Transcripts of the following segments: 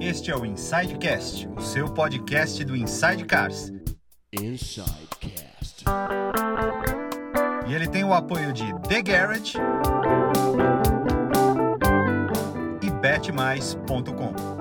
Este é o Insidecast, o seu podcast do Inside Cars. Insidecast. E ele tem o apoio de The Garage e betmais.com.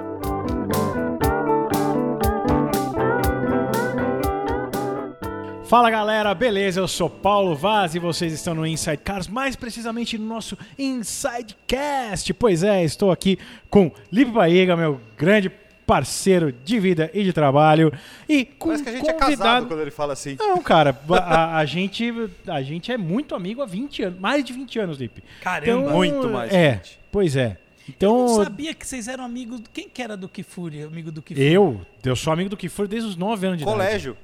Fala galera, beleza? Eu sou Paulo Vaz e vocês estão no Inside Cars, mais precisamente no nosso Insidecast. Pois é, estou aqui com Lipe Baíga, meu grande parceiro de vida e de trabalho, e com Parece que a gente convidado... é casado quando ele fala assim. Não, cara, a, a gente, a gente é muito amigo há 20 anos, mais de 20 anos, Lipe. Caramba. Muito mais, É, gente. pois é. Eu Então, não sabia que vocês eram amigos. Quem que era do Kifuri? Amigo do Kifuri? eu, eu sou amigo do que for desde os 9 anos de idade. Colégio.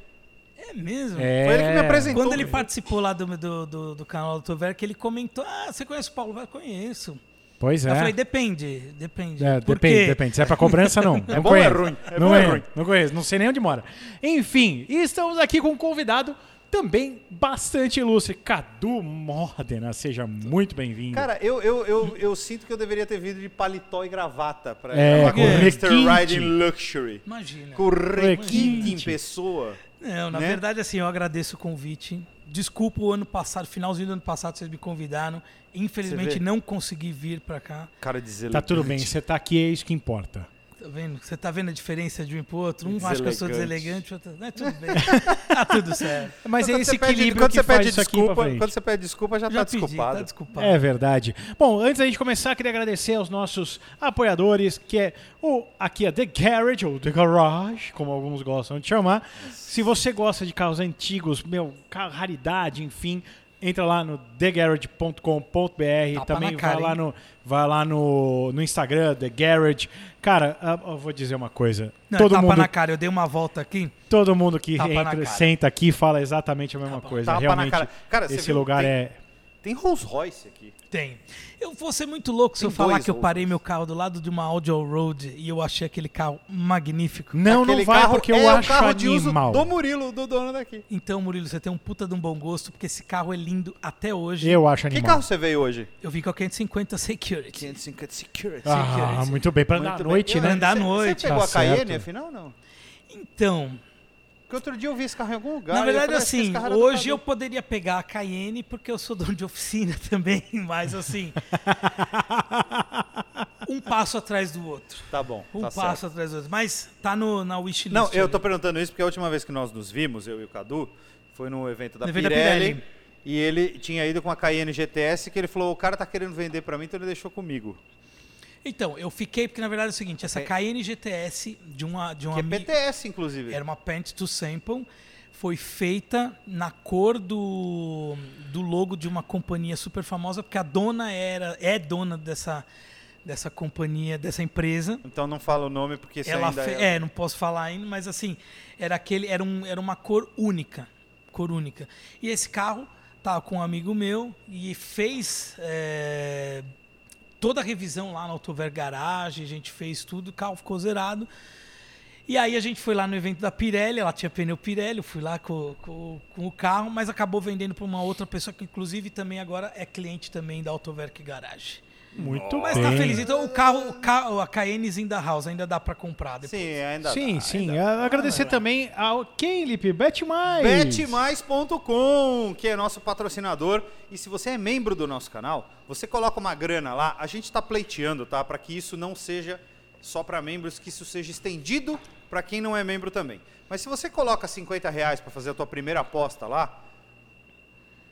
É mesmo? É. Foi ele que me apresentou. Quando ele participou lá do, do, do, do canal do Tover, que ele comentou: Ah, você conhece o Paulo? Eu conheço. Pois é. Eu falei: depende, depende. É, Por depende, quê? depende. Se é pra cobrança, não. não bom ou é ruim? É não bom é é ruim? Não conheço. Não sei nem onde mora. Enfim, estamos aqui com um convidado também bastante ilustre, Cadu Modena. Seja muito bem-vindo. Cara, eu, eu, eu, eu sinto que eu deveria ter vindo de paletó e gravata pra É, gravar com Mr. requinte. Riding Luxury. Imagina. Com requinte em pessoa. Não, na né? verdade, assim, eu agradeço o convite. Desculpa o ano passado, finalzinho do ano passado, vocês me convidaram. Infelizmente, não consegui vir pra cá. Cara. Tá tudo bem, você tá aqui, é isso que importa. Tá vendo? Você tá vendo a diferença de um pro outro? Um acha que eu sou Deselegante. outro. Não, tudo bem. tá tudo certo. Mas é Quando esse você pede- equilíbrio quando que você faz pede desculpa. Quando você pede desculpa, já, Já tá pedi, desculpado. tá desculpado. É verdade. Bom, antes da gente começar, queria agradecer aos nossos apoiadores, que é o aqui é The Garage, ou The Garage, como alguns gostam de chamar. Se você gosta de carros antigos, meu, carro raridade, enfim, entra lá no thegarage.com.br, Tapa também cara, vai lá hein? no vai lá no, no Instagram, The Garage. Cara, ah, eu vou dizer uma coisa. Não, todo tapa mundo na cara, eu dei uma volta aqui. todo mundo que Tapa entra, senta aqui fala exatamente a mesma coisa. Tapa na Realmente, cara. Cara, esse viu? lugar Tem- é Tem Rolls Royce aqui. Tem. Eu vou ser muito louco se Tem eu falar dois que eu parei meu carro do lado de uma Audi Allroad e eu achei aquele carro magnífico. Não, Aquele não vai carro porque eu é acho carro de animal. uso do Murilo, do dono daqui. Então, Murilo, você tem um puta de um bom gosto, porque esse carro é lindo até hoje. Eu acho Que animal. carro você veio hoje? Eu vim com a 550 Security. 550 Security. Ah, Security. muito bem. Pra andar à noite, bem. né? Andar à noite. Você pegou Tá a Cayenne, afinal, não? Então, Porque outro dia eu vi esse carro em algum lugar. na verdade, falei, "Acho que esse assim, hoje Cadu." eu poderia pegar a Cayenne porque eu sou dono de oficina também, mas assim. um passo atrás do outro. Tá bom, Um tá passo certo. atrás do outro. Mas tá no, na wishlist. Não, eu ali. tô perguntando isso porque a última vez que nós nos vimos, eu e o Cadu, foi no evento da No evento da Pirelli. Pirelli. E ele tinha ido com a Cayenne GTS que ele falou, o cara tá querendo vender pra mim, então ele deixou comigo. Então, eu fiquei, porque na verdade é o seguinte: essa É. Cayenne GTS de, uma, de um Que é. PTS, inclusive. Era uma Paint to Sample. Foi feita na cor do, do logo de uma companhia super famosa, porque a dona era é dona dessa, dessa companhia, dessa empresa. Então não fala o nome porque isso Ela ainda fe- é... é, não posso falar ainda, mas assim, era aquele, era, um, era uma cor única, cor única. E esse carro tava com um amigo meu e fez é, toda a revisão lá no Autover Garage, a gente fez tudo, o carro ficou zerado. E aí a gente foi lá no evento da Pirelli, ela tinha pneu Pirelli, eu fui lá com, com, com o carro, mas acabou vendendo para uma outra pessoa que inclusive também agora é cliente também da Autoverk Garage. Muito Mas bem. tá feliz. Então o carro, o carro a Cayenne's in the house ainda dá para comprar depois. Sim, ainda Sim, dá, sim. ainda dá. Ah, Agradecer também ao quem, Lipe? Bet Mais. Betmais.com, que é nosso patrocinador. E se você é membro do nosso canal, você coloca uma grana lá. A gente está pleiteando, tá? Para que isso não seja só para membros, que isso seja estendido para quem não é membro também. Mas se você coloca 50 reais para fazer a tua primeira aposta lá,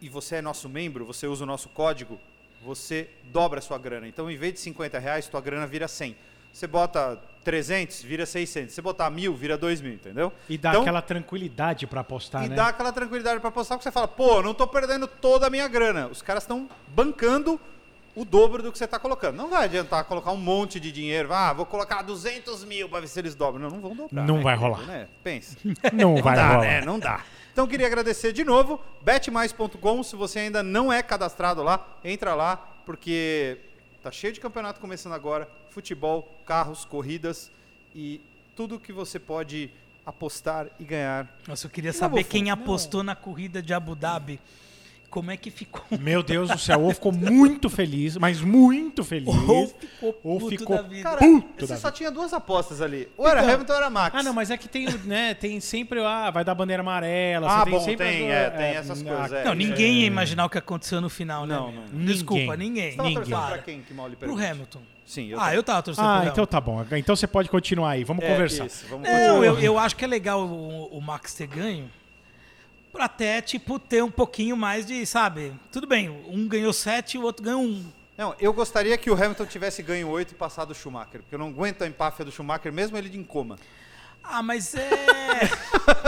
e você é nosso membro, você usa o nosso código, você dobra a sua grana. Então, em vez de 50 reais, tua grana vira 100. Você bota 300, vira 600. Você botar 1.000, vira 2.000, entendeu? E dá Então, aquela tranquilidade pra apostar, e né? dá aquela tranquilidade para apostar, porque você fala, pô, não tô perdendo toda a minha grana. Os caras estão bancando o dobro do que você está colocando. Não vai adiantar colocar um monte de dinheiro. Ah, vou colocar 200 mil para ver se eles dobram. Não, não vão dobrar. Não né, vai rolar. Né? Pensa. Não vai dá, rolar. né? Não dá. Então queria agradecer de novo, betmais.com, se você ainda não é cadastrado lá, entra lá, porque tá cheio de campeonato começando agora, futebol, carros, corridas e tudo que você pode apostar e ganhar. Nossa, eu queria Não saber quem apostou na corrida de Abu Dhabi. Como é que ficou. Meu Deus do céu, ou ficou muito feliz, mas muito feliz. Ou ficou ou puto ficou da vida. Cara, puto você só tinha duas apostas ali. Ou era Então- Hamilton ou era Max. Ah, não, mas é que tem, né, tem sempre, ah, vai dar bandeira amarela. Ah, você tem bom, sempre tem, é, tem essas coisas, é. Não, ninguém é. ia imaginar o que aconteceu no final, né? Não, não. Desculpa, Ninguém. ninguém. Você tava Ninguém. torcendo Para. pra quem que mal lhe Pro? Hamilton. Sim, eu Ah, eu tava torcendo Ah, pro então tá bom. Então você pode continuar aí, vamos É, conversar. Isso, vamos Não, eu, eu acho que é legal o, o Max ter ganho. Pra até, tipo, ter um pouquinho mais de, sabe? Tudo bem, um ganhou sete e o outro ganhou um. Não, eu gostaria que o Hamilton tivesse ganho 8 e passado o Schumacher, porque eu não aguento a empáfia do Schumacher, mesmo ele de em coma. Ah, mas é.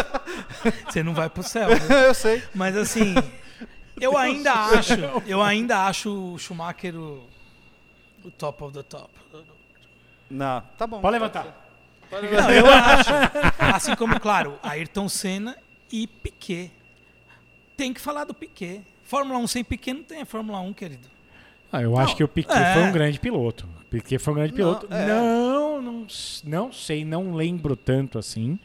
Você não vai pro céu, né? eu sei. Mas assim, eu ainda acho, eu ainda acho o Schumacher o, o top of the top. Não, tá bom. Pode levantar. Não, eu acho. Assim como, claro, Ayrton Senna e Piquet. Tem que falar do Piquet. Fórmula 1 sem Piquet não tem a Fórmula 1, querido. Ah, eu acho que o Piquet é. foi um grande piloto. Piquet foi um grande Não, piloto. é. Não, não, não sei, não lembro tanto assim.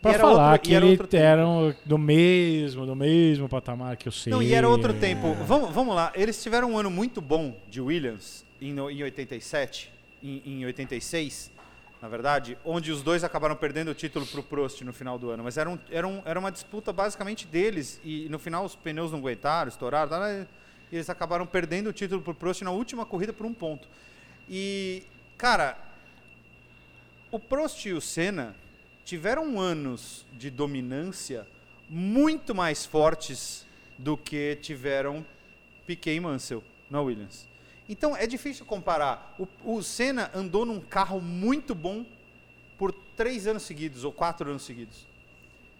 Pra era falar outro- que era ele outro tempo. eram do mesmo, do mesmo patamar que eu sei. Não, e era outro tempo. Vamos, vamos lá, eles tiveram um ano muito bom de Williams em, em 87, em, em 86, na verdade, onde os dois acabaram perdendo o título pro Prost no final do ano. Mas era, um, era, um, era uma disputa basicamente deles e no final os pneus não aguentaram, estouraram, né? e eles acabaram perdendo o título pro Prost na última corrida por um ponto. E, cara, o Prost e o Senna tiveram anos de dominância muito mais fortes do que tiveram Piquet e Mansell na Williams. Então é difícil comparar. O, o Senna andou num carro muito bom por três anos seguidos ou quatro anos seguidos.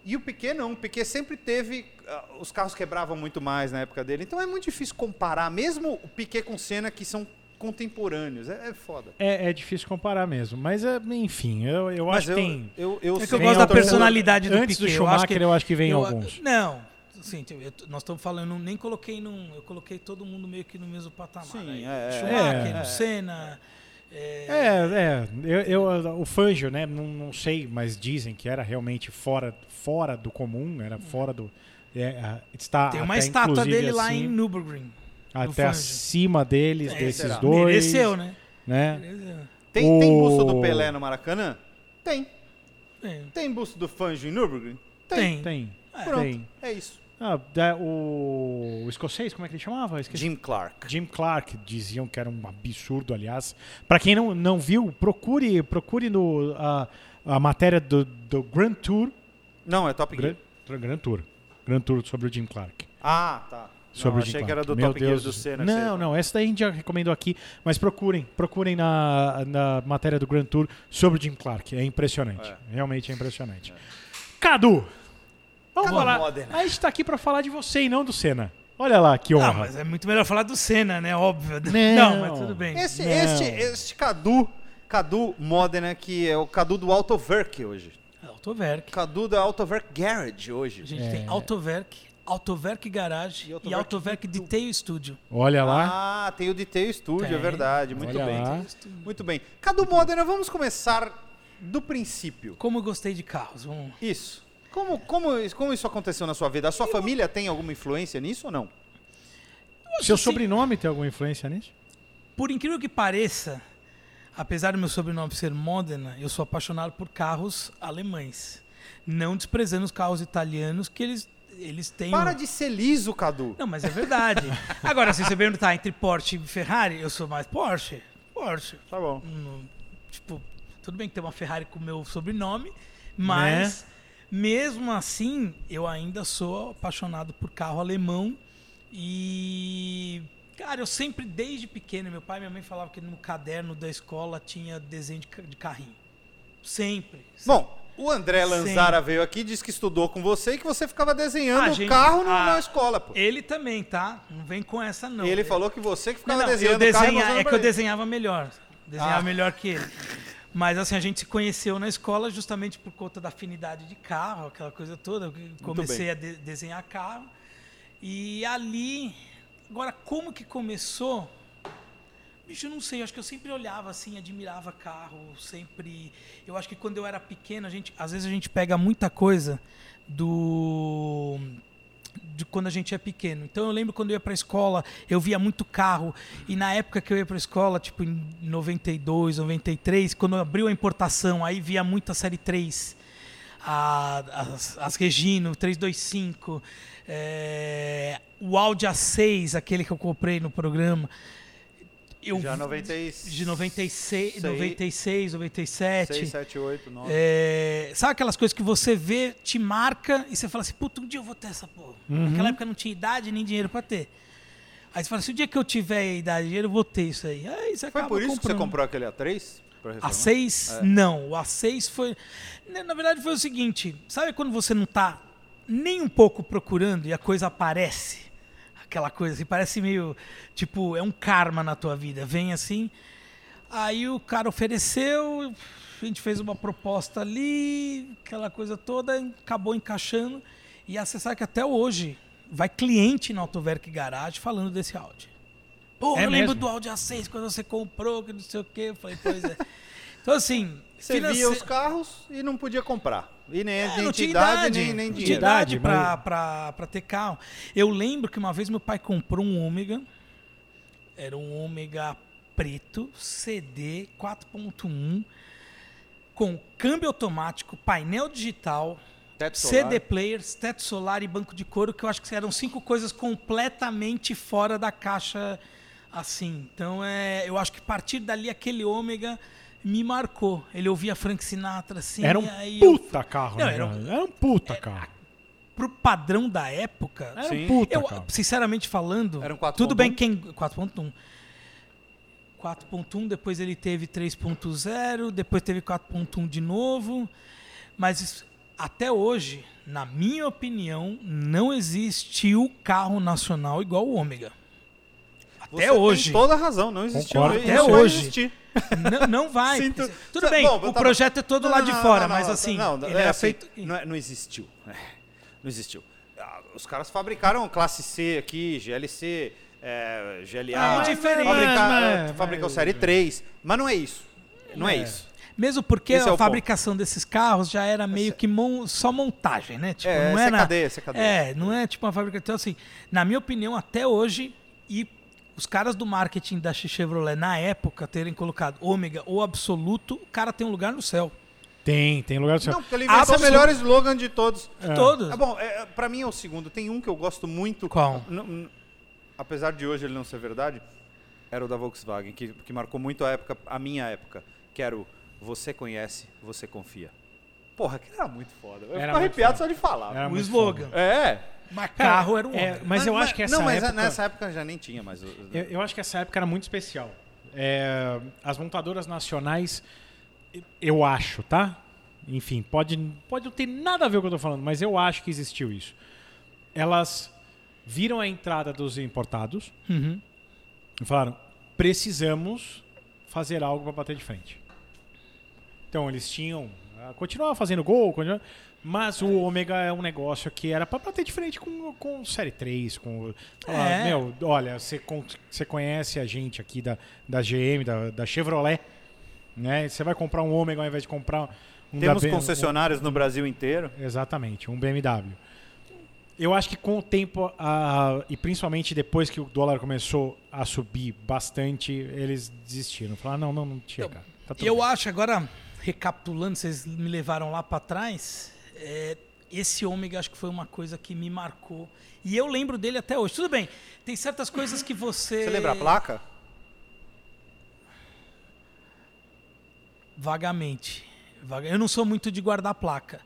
E o Piquet não. O Piquet sempre teve. ah, os carros quebravam muito mais na época dele. Então é muito difícil comparar, mesmo o Piquet com o Senna, que são contemporâneos. É, é foda. É, é difícil comparar mesmo. Mas, é, enfim, eu, eu Mas acho eu, que tem. eu, eu, É que eu gosto da personalidade do Antes do Piquet. eu acho Schumacher, que- eu acho que vem eu- alguns. Não, assim, eu- nós estamos falando, nem coloquei num. Eu coloquei todo mundo meio que no mesmo patamar. Sim, aí. é, é. Schumacher, É. Senna. é, É, é. Eu, eu- o Fangio, né? Não, não sei, mas dizem que era realmente fora, fora do comum, era fora do. é, está Tem uma até, estátua dele lá assim, em Nürburgring. Até acima deles, É, desses será? dois. Mereceu, né? né? Mereceu. Tem, tem O- busto do Pelé no Maracanã? Tem. É, Tem busto do Fangio em Nürburgring? Tem. Tem. Pronto, Tem. é isso. Ah, o, o escocês, como é que ele chamava? Esqueci. Jim Clark. Jim Clark diziam que era um absurdo, aliás. Pra quem não, não viu, procure procure no, a, a matéria do, do Grand Tour. Não, é Top Gear. Grand, Grand Tour. Grand Tour sobre o Jim Clark. Ah, tá. Sobre não, o Jim achei que Clark. era do Meu Top Gear Deus do do- Senna. Não, não, essa daí a gente já recomendou aqui, mas procurem, procurem na, na matéria do Grand Tour sobre o Jim Clark. É impressionante. É. Realmente é impressionante. Cadu! Vamos Cadu falar. Modena. A gente tá aqui pra falar de você e não do Senna. Olha lá, que honra. Ah, mas é muito melhor falar do Senna, né? Óbvio. Não. mas tudo bem. Esse, Não. este, este Cadu, Cadu Modena, que é o Cadu do Autoverk hoje. Autoverk. Cadu da Autoverk Garage A hoje. gente É. tem Autoverk, Autoverk Garage E e Autoverk Autoverk Detail Studio. Olha lá. Ah, tem o Detail Studio, Tem. é verdade. Muito Olha bem. lá. Muito bem. Cadu Modena, vamos começar do princípio. Como eu gostei de carros. Vamos... Isso. Como, como, isso- como isso aconteceu na sua vida? A sua família tem alguma influência nisso ou não? Seu assim- sobrenome tem alguma influência nisso? Por incrível que pareça, apesar do meu sobrenome ser Modena, eu sou apaixonado por carros alemães. Não desprezando os carros italianos, que eles, eles têm. Para um- de ser liso, Cadu. Não, mas é verdade. Agora, se você perguntar entre Porsche e Ferrari, eu sou mais Porsche. Porsche. Tá bom. Hum, tipo, tudo bem que tem uma Ferrari com o meu sobrenome, mas mesmo assim, eu ainda sou apaixonado por carro alemão e cara, eu sempre desde pequeno, meu pai e minha mãe falavam que no caderno da escola tinha desenho de, ca- de carrinho. Sempre. Bom, o André Lanzara Sempre. veio aqui e disse que estudou com você e que você ficava desenhando o gente, carro ah, na escola, pô. Ele também, tá? Não vem com essa não. Ele falou que você que ficava Não, não, desenhando eu o carro é que eu ele. desenhava melhor. Desenhava Ah. melhor que ele. Mas assim, a gente se conheceu na escola justamente por conta da afinidade de carro, aquela coisa toda. Eu comecei a de- desenhar carro. E ali. Agora, como que começou? Bicho, eu não sei, eu acho que eu sempre olhava assim, admirava carro, sempre. Eu acho que quando eu era pequeno, a gente, às vezes a gente pega muita coisa do de quando a gente é pequeno. Então eu lembro quando eu ia para a escola, eu via muito carro. E na época que eu ia para a escola, tipo em 92, 93, quando abriu a importação, aí via muita série 3. A, as, as Regino, 325, é, o Audi A6, aquele que eu comprei no programa. Eu, Já 96. de 96, Sei. 96 97. 6, 7, 8, 9. É, sabe aquelas coisas que você vê, te marca e você fala assim, puta, um dia eu vou ter essa porra. Naquela época não tinha idade nem dinheiro pra ter. Aí você fala assim, o dia que eu tiver idade e dinheiro, eu vou ter isso aí. Aí você Foi acaba por isso que você comprando. comprou aquele A3? Pra reformar? A6, não. O A6 foi. Na na verdade, foi o seguinte: sabe quando você não tá nem um pouco procurando e a coisa aparece? Aquela coisa assim, parece meio. Tipo, é um karma na tua vida. Vem assim. Aí o cara ofereceu, a gente fez uma proposta ali, aquela coisa toda, acabou encaixando. E você sabe que até hoje vai cliente na Autoverk Garage falando desse Audi. Pô, É eu lembro mesmo? do Audi A6 quando você comprou, que não sei o quê. Eu falei, pois é. Então, assim. Você finance- via os carros e não podia comprar. E nem É, nem não tinha tinha idade, idade, nem, nem dinheiro. idade. idade pra, pra, pra ter carro. Eu lembro que uma vez meu pai comprou um Ômega. Era um Ômega preto, CD 4.1, com câmbio automático, painel digital. CD players, teto solar e banco de couro, que eu acho que eram cinco coisas completamente fora da caixa assim. Então é, eu acho que a partir dali aquele ômega me marcou. Ele ouvia Frank Sinatra assim, Era um aí eu- puta carro, Não, né? era Era, um- era um puta carro. pro padrão da época, Era Sim. um puta eu, carro. sinceramente falando, Era um 4.1? tudo bem quem 4.1 4.1, depois ele teve 3.0, depois teve 4.1 de novo, mas isso- até hoje, na minha opinião, não existiu carro nacional igual o Ômega. Você Até hoje. Tem toda a razão, não existiu. Concordo. Até vai hoje. Não, não vai. Sinto- Tudo bem, bom, o tava- projeto é todo Não, lá não, de não, fora, não, não, mas não, assim, não, ele é era assim, feito... Não, é- não existiu. É, Não existiu. Ah, Os caras fabricaram classe C aqui, GLC, é, GLA. Ah, diferente. Fabricar, é, mas- fabricou mas- série 3. Mas não é isso. Não é, É. isso. Mesmo porque Esse é a o fabricação desses carros já era meio que mon- só montagem, né? Tipo, É, não é era... é cadeia. É, não é tipo uma fabricação. Então, assim, na minha opinião, até hoje, e os caras do marketing da Chevrolet na época terem colocado ômega ou absoluto, o cara tem um lugar no céu. Tem, tem lugar do céu. Não, porque ele inventou o melhor slogan de todos. É. Todos. É bom, é, pra mim é o segundo. Tem um que eu gosto muito. Qual? Apesar de hoje ele não ser verdade, era o da Volkswagen, que, que marcou muito a época, a minha época, que era o Você conhece, você confia. Porra, que era muito foda. Eu Era fico muito arrepiado foda. só de falar. Era o slogan. É. Mas carro era um É, ômega. mas eu acho que essa Não, mas época... nessa época já nem tinha mais. Eu, eu acho que essa época era muito especial. É, as montadoras nacionais, eu acho, tá? Enfim, pode, pode não ter nada a ver com o que eu tô falando, mas eu acho que existiu isso. Elas viram a entrada dos importados Uhum. e falaram: precisamos fazer algo para bater de frente. Então eles tinham. Continuavam fazendo gol, continua- mas o Ômega é um negócio que era para bater de frente com, com Série 3. Com, falar, É. Meu, olha, você, con- você conhece a gente aqui da, da GM, da, da Chevrolet. Né? Você vai comprar um Ômega ao invés de comprar um da Temos B- concessionários no Brasil inteiro. Exatamente, um BMW. Eu acho que com o tempo, a- e principalmente depois que o dólar começou a subir bastante, eles desistiram. Falaram, não, não, não chega. Tá tudo Eu bem." acho, agora, recapitulando, vocês me levaram lá pra trás, é, esse ômega acho que foi uma coisa que me marcou. E eu lembro dele até hoje. Tudo bem, tem certas coisas que você... Você lembra a placa? Vagamente. Vaga- Eu não sou muito de guardar placa.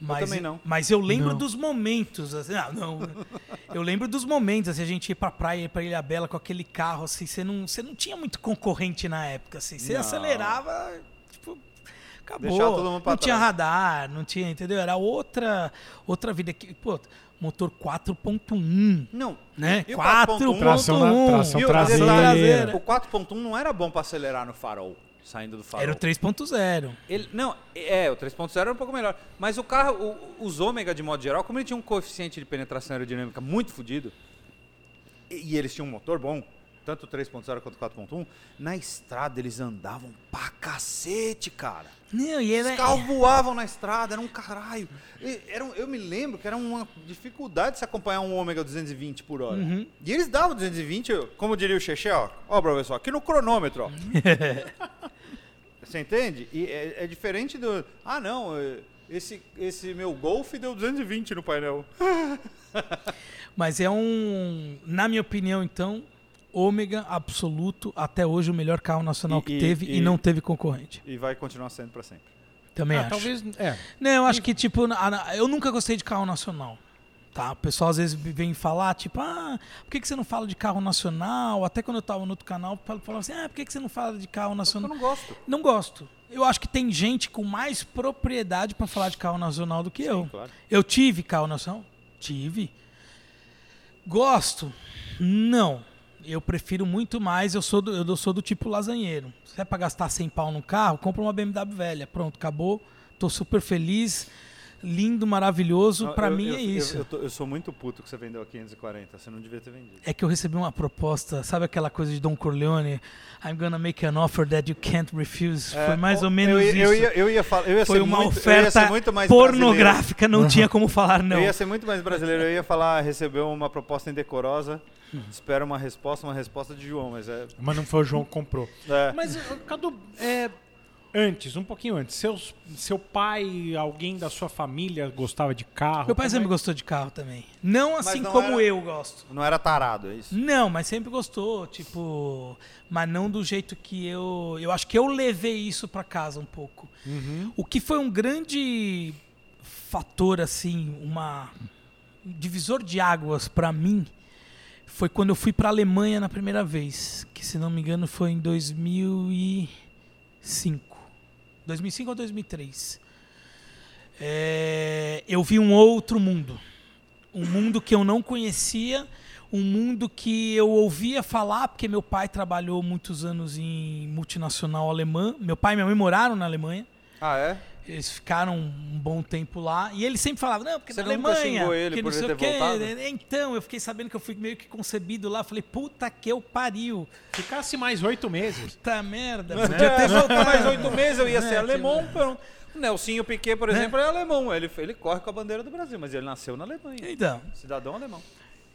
Mas, também não. Mas eu lembro Não. dos momentos. Assim, ah, não. eu lembro dos momentos, assim, a gente ir pra praia, ir pra Ilha Bela com aquele carro, assim, você não, você não tinha muito concorrente na época, assim. Você Não. acelerava, tipo, acabou. Deixava todo mundo pra não tinha trás. radar, não tinha, entendeu? Era outra, outra vida. que Pô, motor 4.1, Não. né? E o 4.1. Tração na- tração o traseira. traseira. O 4.1 não era bom pra acelerar no farol, saindo do farol. Era o 3.0. Ele, não, é, o 3.0 era um pouco melhor. Mas o carro, o- os ômega de modo geral, como ele tinha um coeficiente de penetração aerodinâmica muito fodido, e, e eles tinham um motor bom, tanto 3.0 quanto 4.1, na estrada eles andavam pra cacete, cara. Não, e era, Os carros voavam na estrada, era um caralho. E Era eu me lembro que era uma dificuldade se acompanhar um ômega 220 por hora. Uhum. E eles davam 220, eu- como diria o Xexé, ó, ó, professor, aqui no cronômetro, ó. Você entende? E é, é diferente do. Ah, não, é, esse, esse meu Golf deu 220 no painel. Mas é um, na minha opinião, então, ômega absoluto, até hoje o melhor carro nacional E- que e- teve e, e- não teve concorrente. E vai continuar sendo pra sempre. Também Ah, acho. talvez. É. Não, eu acho que, tipo, eu nunca gostei de carro nacional. Tá? O pessoal às vezes vem falar, tipo, ah, por que, que você não fala de carro nacional? Até quando eu tava no outro canal, falava assim, ah, por que, que você não fala de carro Eu nacional? não gosto. Não gosto. Eu acho que tem gente com mais propriedade pra falar de carro nacional do que eu. claro. Eu tive carro nacional? Tive. Gosto? Não. Eu prefiro muito mais, eu sou do, eu sou do tipo lasanheiro. Se é pra gastar 100 pau no carro, compra uma BMW velha. Pronto, acabou. Tô super feliz. Lindo, maravilhoso. Eu- mim eu- é eu- isso. Eu, tô- eu sou muito puto que você vendeu a 540. Você não devia ter vendido. É que eu recebi uma proposta, sabe aquela coisa de Don Corleone? I'm gonna make an offer that you can't refuse. Foi mais É, ou menos eu, isso. Eu ia, eu ia, falar, eu ia Foi ser uma muito, eu ia oferta ser muito mais brasileiro. pornográfica, não tinha como falar não. Eu ia ser muito mais brasileiro. Eu ia falar, recebeu uma proposta indecorosa. Espera uma resposta, uma resposta de João, mas é. Mas não foi o João que comprou. é. Mas, Cadu, é, antes, um pouquinho antes, seus, seu pai, alguém da sua família gostava de carro? Meu pai sempre é- gostou de carro também. Não assim não como era- eu gosto. Não era tarado, é isso? Não, mas sempre gostou, tipo, mas não do jeito que eu, eu acho que eu levei isso pra casa um pouco. O que foi um grande fator assim, uma um divisor de águas pra mim foi quando eu fui pra Alemanha na primeira vez, que se não me engano foi em 2005. 2005 ou 2003. É, eu vi um outro mundo. Um mundo que eu não conhecia, um mundo que eu ouvia falar, porque meu pai trabalhou muitos anos em multinacional alemã. Meu pai e minha mãe moraram na Alemanha. Ah, é? Eles ficaram um bom tempo lá. E ele sempre falava, não, porque Você na nunca Alemanha. xingou ele que por não ele sei o ter quê. Então, eu fiquei sabendo que eu fui meio que concebido lá. Falei, puta que eu pariu. Ficasse mais oito meses. Puta merda. Podia ter voltado mais oito meses, eu ia ser É, alemão. pronto. O Nelsinho Piquet, por exemplo, é alemão. Ele, ele corre com a bandeira do Brasil, mas ele nasceu na Alemanha. Então, Cidadão alemão.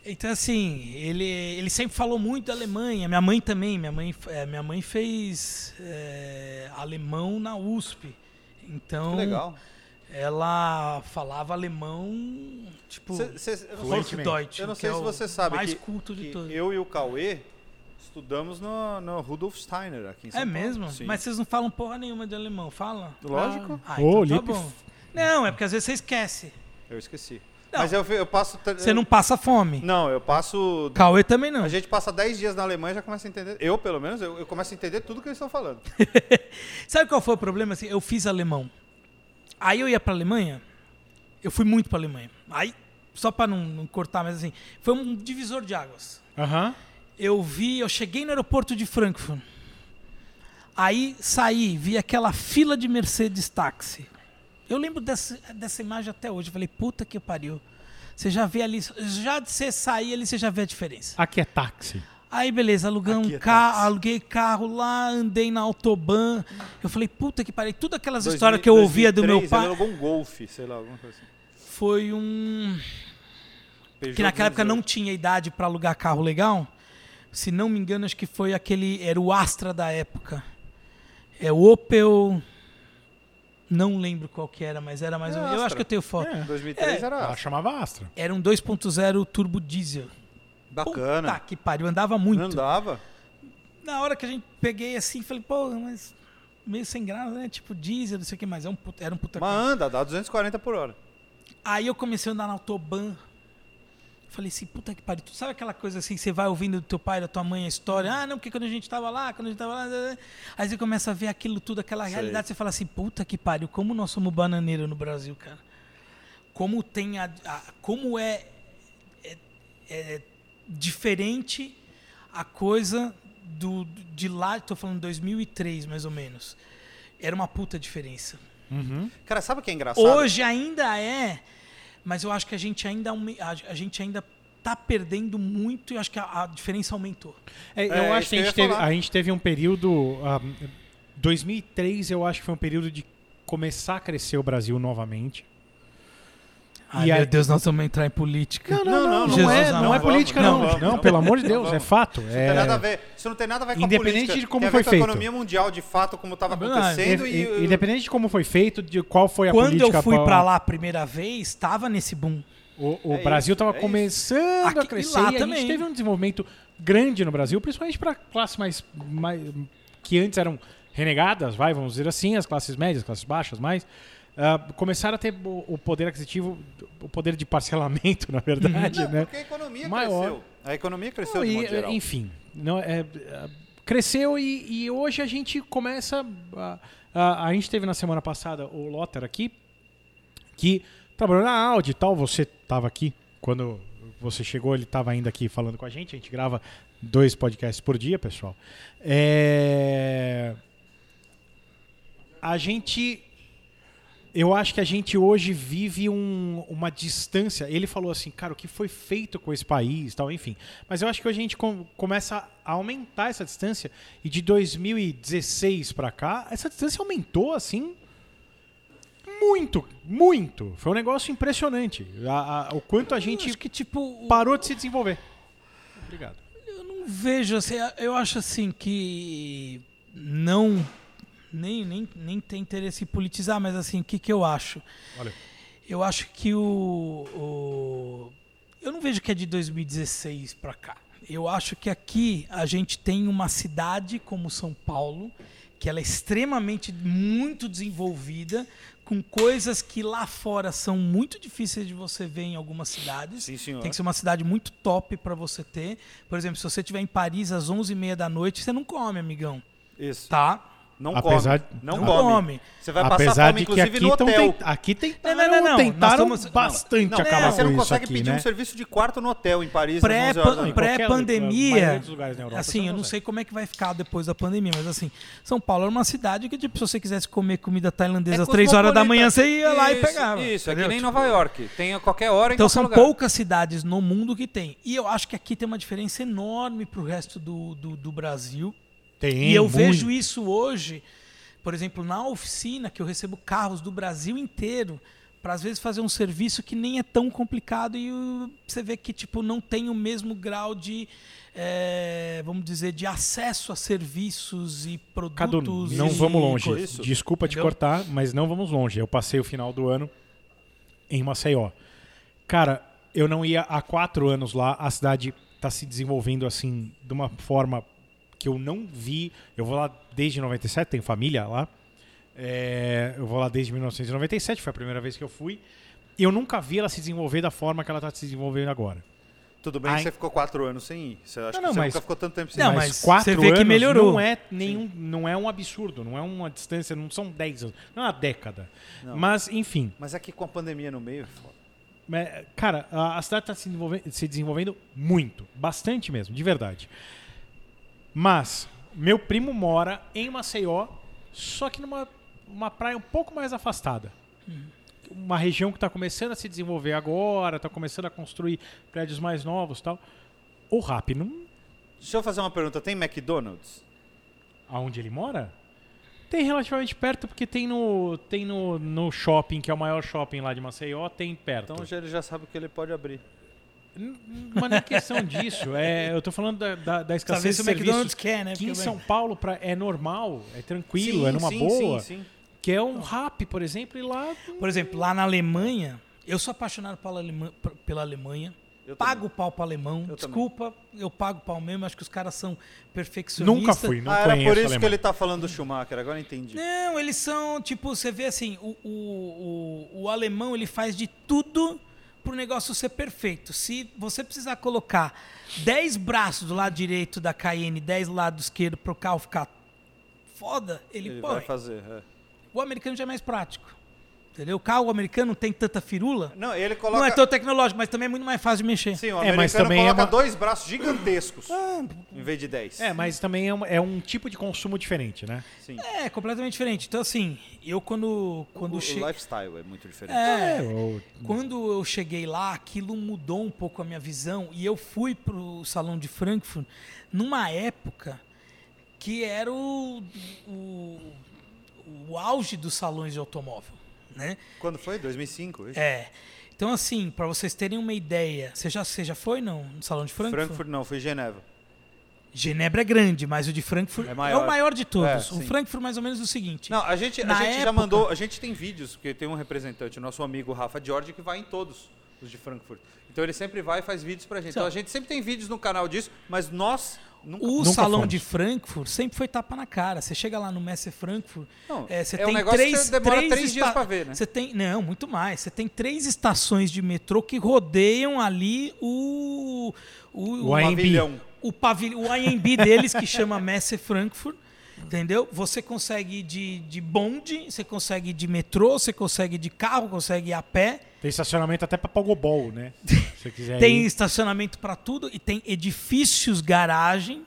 Então, assim, ele, ele sempre falou muito da Alemanha. Minha mãe também. Minha mãe, é, minha mãe fez é, alemão na USP. Então, Que legal. ela falava alemão, tipo, Cê- cê- eu não sei- Eu não é se o você sabe mais que, culto de todos. eu e o Cauê estudamos no, no Rudolf Steiner aqui em São É Paulo. mesmo? Sim. Mas vocês não falam porra nenhuma de alemão, fala? Lógico. Ah, Ô, então tá Lipe- bom. Não, é porque às vezes você esquece. Eu esqueci. Não. Mas eu, eu passo... Você não passa fome. Não, eu passo... Cauê também não. A gente passa 10 dias na Alemanha e já começa a entender. Eu, pelo menos, eu, eu começo a entender tudo que eles estão falando. Sabe qual foi o problema? Assim, eu fiz alemão. Aí eu ia pra Alemanha, eu fui muito pra Alemanha. Aí, só pra não, não cortar, mas assim, foi um divisor de águas. Aham. Eu vi, eu cheguei no aeroporto de Frankfurt. Aí saí, vi aquela fila de Mercedes táxi. Eu lembro dessa, dessa imagem até hoje. Eu falei, puta que pariu. Você já vê ali, já de você sair ali, você já vê a diferença. Aqui é táxi. Aí, beleza, aluguei Aqui um é carro, aluguei carro lá, andei na Autobahn. Eu falei, puta que pariu. Tudo aquelas 2000 histórias que eu ouvia do meu 2003, pai Ele alugou um Golf, sei lá, alguma coisa assim. foi um. Peugeot Que naquela época não 208. tinha idade pra alugar carro legal. Se não me engano, acho que foi aquele. Era o Astra da época. É o Opel. Não lembro qual que era, mas era mais É, ou menos. Eu acho que eu tenho foto. É. 2003 É. era Ela chamava Astra. Era um 2.0 turbo diesel. bacana. Puta que pariu, andava muito. Andava. Na hora que a gente peguei assim, falei, pô, mas meio sem graça, né? Tipo diesel, não sei o que mais. É um puta- era um puta Mas anda, dá 240 por hora. Aí eu comecei a andar na Autobahn. Falei assim, puta que pariu. Tu sabe aquela coisa assim, você vai ouvindo do teu pai, da tua mãe a história? Ah, não, porque quando a gente tava lá, quando a gente tava lá. Aí você começa a ver aquilo tudo, aquela Sei. realidade. Você fala assim, puta que pariu, como nós somos bananeiro no Brasil, cara. Como tem a. a- como é, é, é diferente a coisa do, de lá, tô falando 2003 mais ou menos. Era uma puta diferença. Uhum. Cara, sabe o que é engraçado? Hoje ainda é, mas eu acho que a gente ainda a, a gente ainda tá perdendo muito e eu acho que a, a diferença aumentou. É, eu É, acho que a gente, teve, a gente teve um período. ah, 2003 eu acho que foi um período de começar a crescer o Brasil novamente. Ai, E meu aí- Deus, nós vamos entrar em política. Não, não, Não, não, não, não, Jesus é, não é Não política, vamos, não. não Não, não pelo amor de Não Deus, é fato. Não É, tem nada a ver. Isso não tem nada a ver com a Independente política. de como foi com a feito. economia mundial, de fato, como estava É acontecendo. E- e, e- Independente de como foi feito, de qual foi a Quando política. eu fui pra- pra lá a primeira vez, tava nesse boom. O, o É Brasil isso, estava é isso. começando Aqui- a e crescer lá e a gente teve um desenvolvimento grande no Brasil, principalmente para classes mais, mais que antes eram renegadas, vai, vamos dizer assim, as classes médias, classes baixas, mais ah, começaram a ter o, o poder aquisitivo, o poder de parcelamento, na verdade, Não, né? porque a economia Maior. cresceu. A economia cresceu Não, de e, enfim, não, é, é, cresceu e, e hoje a gente começa. A, a, a gente teve na semana passada o Lotter aqui, que trabalhou na Audi e tal. Você estava aqui quando você chegou, ele estava ainda aqui falando com a gente. A gente grava dois podcasts por dia, pessoal. É, A gente eu acho que a gente hoje vive um- uma distância. Ele falou assim, cara, o que foi feito com esse país, tal, enfim. Mas eu acho que hoje a gente com- começa a aumentar essa distância e de 2016 pra cá, essa distância aumentou assim muito, muito. Foi um negócio impressionante. A- a- o quanto a gente que, tipo, parou de se desenvolver. Obrigado. eu não vejo assim, eu acho assim que não nem, nem, nem tem interesse em politizar, mas assim, o que, que eu acho? Valeu. Eu acho que o, o- Eu não vejo que é de 2016 pra cá. Eu acho que aqui a gente tem uma cidade como São Paulo, que ela é extremamente muito desenvolvida, com coisas que lá fora são muito difíceis de você ver em algumas cidades. Sim, senhor. Tem que ser uma cidade muito top pra você ter. Por exemplo, se você estiver em Paris às 11h30 da noite, você não come, amigão. Isso. Tá? Não Apesar- come. Não, Não come. come. Você vai passar Apesar fome, de que inclusive, aqui, no hotel. tent- aqui tentaram, Não, não, não, não. tentaram Nós estamos- bastante Não, acabar você com não consegue aqui, pedir né? um serviço de quarto no hotel em Paris às 11 horas da Pré- noite. Qualquer- a Pré-pandemia, na Europa assim, você eu não consegue. sei como é que vai ficar depois da pandemia, mas assim, São Paulo era uma cidade que, tipo, se você quisesse comer comida tailandesa É às 3 horas da manhã, você ia lá e Isso, pegava. Isso, é que entendeu? nem Nova York. Tem a qualquer hora em Então são lugar. poucas cidades no mundo que tem. E eu acho que aqui tem uma diferença enorme pro resto do, do, do Brasil. Tem, E eu muito. vejo isso hoje, por exemplo, na oficina, que eu recebo carros do Brasil inteiro para às vezes fazer um serviço que nem é tão complicado e você vê que tipo não tem o mesmo grau de eh, vamos dizer de acesso a serviços e Cadu, produtos. não e vamos longe. coisa. Desculpa te Entendeu? cortar, mas não vamos longe. Eu passei o final do ano em Maceió. Cara, eu não ia há quatro anos lá. A cidade está se desenvolvendo assim de uma forma que eu não vi. Eu vou lá desde 97, tenho família lá. É, eu vou lá desde 1997, foi a primeira vez que eu fui. E eu nunca vi ela se desenvolver da forma que ela está se desenvolvendo agora. Tudo bem Ai. que você ficou quatro anos sem ir. Você acha Não, que não, você mas- nunca ficou tanto tempo sem Não, ir. mas quatro você vê que anos melhorou. Não é, nenhum, não é um absurdo, não é uma distância, não são 10 anos, não é uma década. Não. Mas, enfim, Mas aqui com a pandemia no meio, é é, cara, a, cidade está se, se desenvolvendo muito, bastante mesmo, de verdade. Mas, meu primo mora em Maceió, só que numa uma praia um pouco mais afastada. Uma região que está começando a se desenvolver agora, está começando a construir prédios mais novos e tal. O Rap, não, Deixa eu fazer uma pergunta. Tem McDonald's? aonde ele mora? Tem relativamente perto, porque tem no, tem no, no shopping, que é o maior shopping lá de Maceió, tem perto. Então já, ele já sabe o que ele pode abrir. Mas não é questão disso. É, eu tô falando da, da, da escassez de serviços. quer, né? Que em São Paulo pra, é normal, é tranquilo, Sim, é numa sim, boa. Sim, sim. Que é um rap, por exemplo, e lá. Por exemplo, lá na Alemanha, eu sou apaixonado pela, Alema- p- pela Alemanha. Eu pago pau para alemão. Eu Desculpa, eu pago pau mesmo. Acho que os caras são perfeccionistas. Nunca fui, não ah, era por isso alemão. que ele tá falando do Schumacher, agora eu entendi. Não, eles são, tipo, você vê assim, o, o, o, o alemão ele faz de tudo pro negócio ser perfeito. Se você precisar colocar 10 braços do lado direito da Cayenne, 10 do lado esquerdo pro carro ficar foda, ele, Ele põe. vai fazer. é. O americano já é mais prático. Entendeu? O carro americano não tem tanta firula. Não, ele coloca. Não é tão tecnológico, mas também é muito mais fácil de mexer. Sim, o É, americano mas também é coloca uma- dois braços gigantescos em vez de dez. É, mas também é um, é um tipo de consumo diferente, né? Sim. É, completamente diferente. Então, assim, eu quando, quando o, che- o lifestyle é muito diferente. É, ou- quando eu cheguei lá, aquilo mudou um pouco a minha visão e eu fui pro salão de Frankfurt numa época que era o, o, o auge dos salões de automóvel, né? Quando foi? 2005? isso? É. Então, assim, para vocês terem uma ideia, você já, você já foi não, no salão de Frankfurt? Frankfurt não, foi Geneva. Genebra é grande, mas o de Frankfurt É é, o maior de todos. É, o. Frankfurt mais ou menos o seguinte. Não, a gente, a Na gente já época- mandou, a gente tem vídeos, porque tem um representante, nosso amigo Rafa George, que vai em todos os de Frankfurt. Então ele sempre vai e faz vídeos pra gente. Então, Então- a gente sempre tem vídeos no canal disso, mas nós nunca. O Nunca salão fomos. de Frankfurt sempre foi tapa na cara. Você chega lá no Messe Frankfurt, Não, é, você é um tem negócio que três, você demora três três dias pra ver, né? Você tem, não, muito mais. Você tem três estações de metrô que rodeiam ali o o, O AMB. pavilhão. o pavilhão, o IMB deles que chama Messe Frankfurt. Entendeu? Você consegue ir de, de bonde, você consegue ir de metrô, você consegue ir de carro, consegue ir a pé. Tem estacionamento até pra Pogobol, né? Se você quiser Tem ir. estacionamento para tudo e tem edifícios, garagem.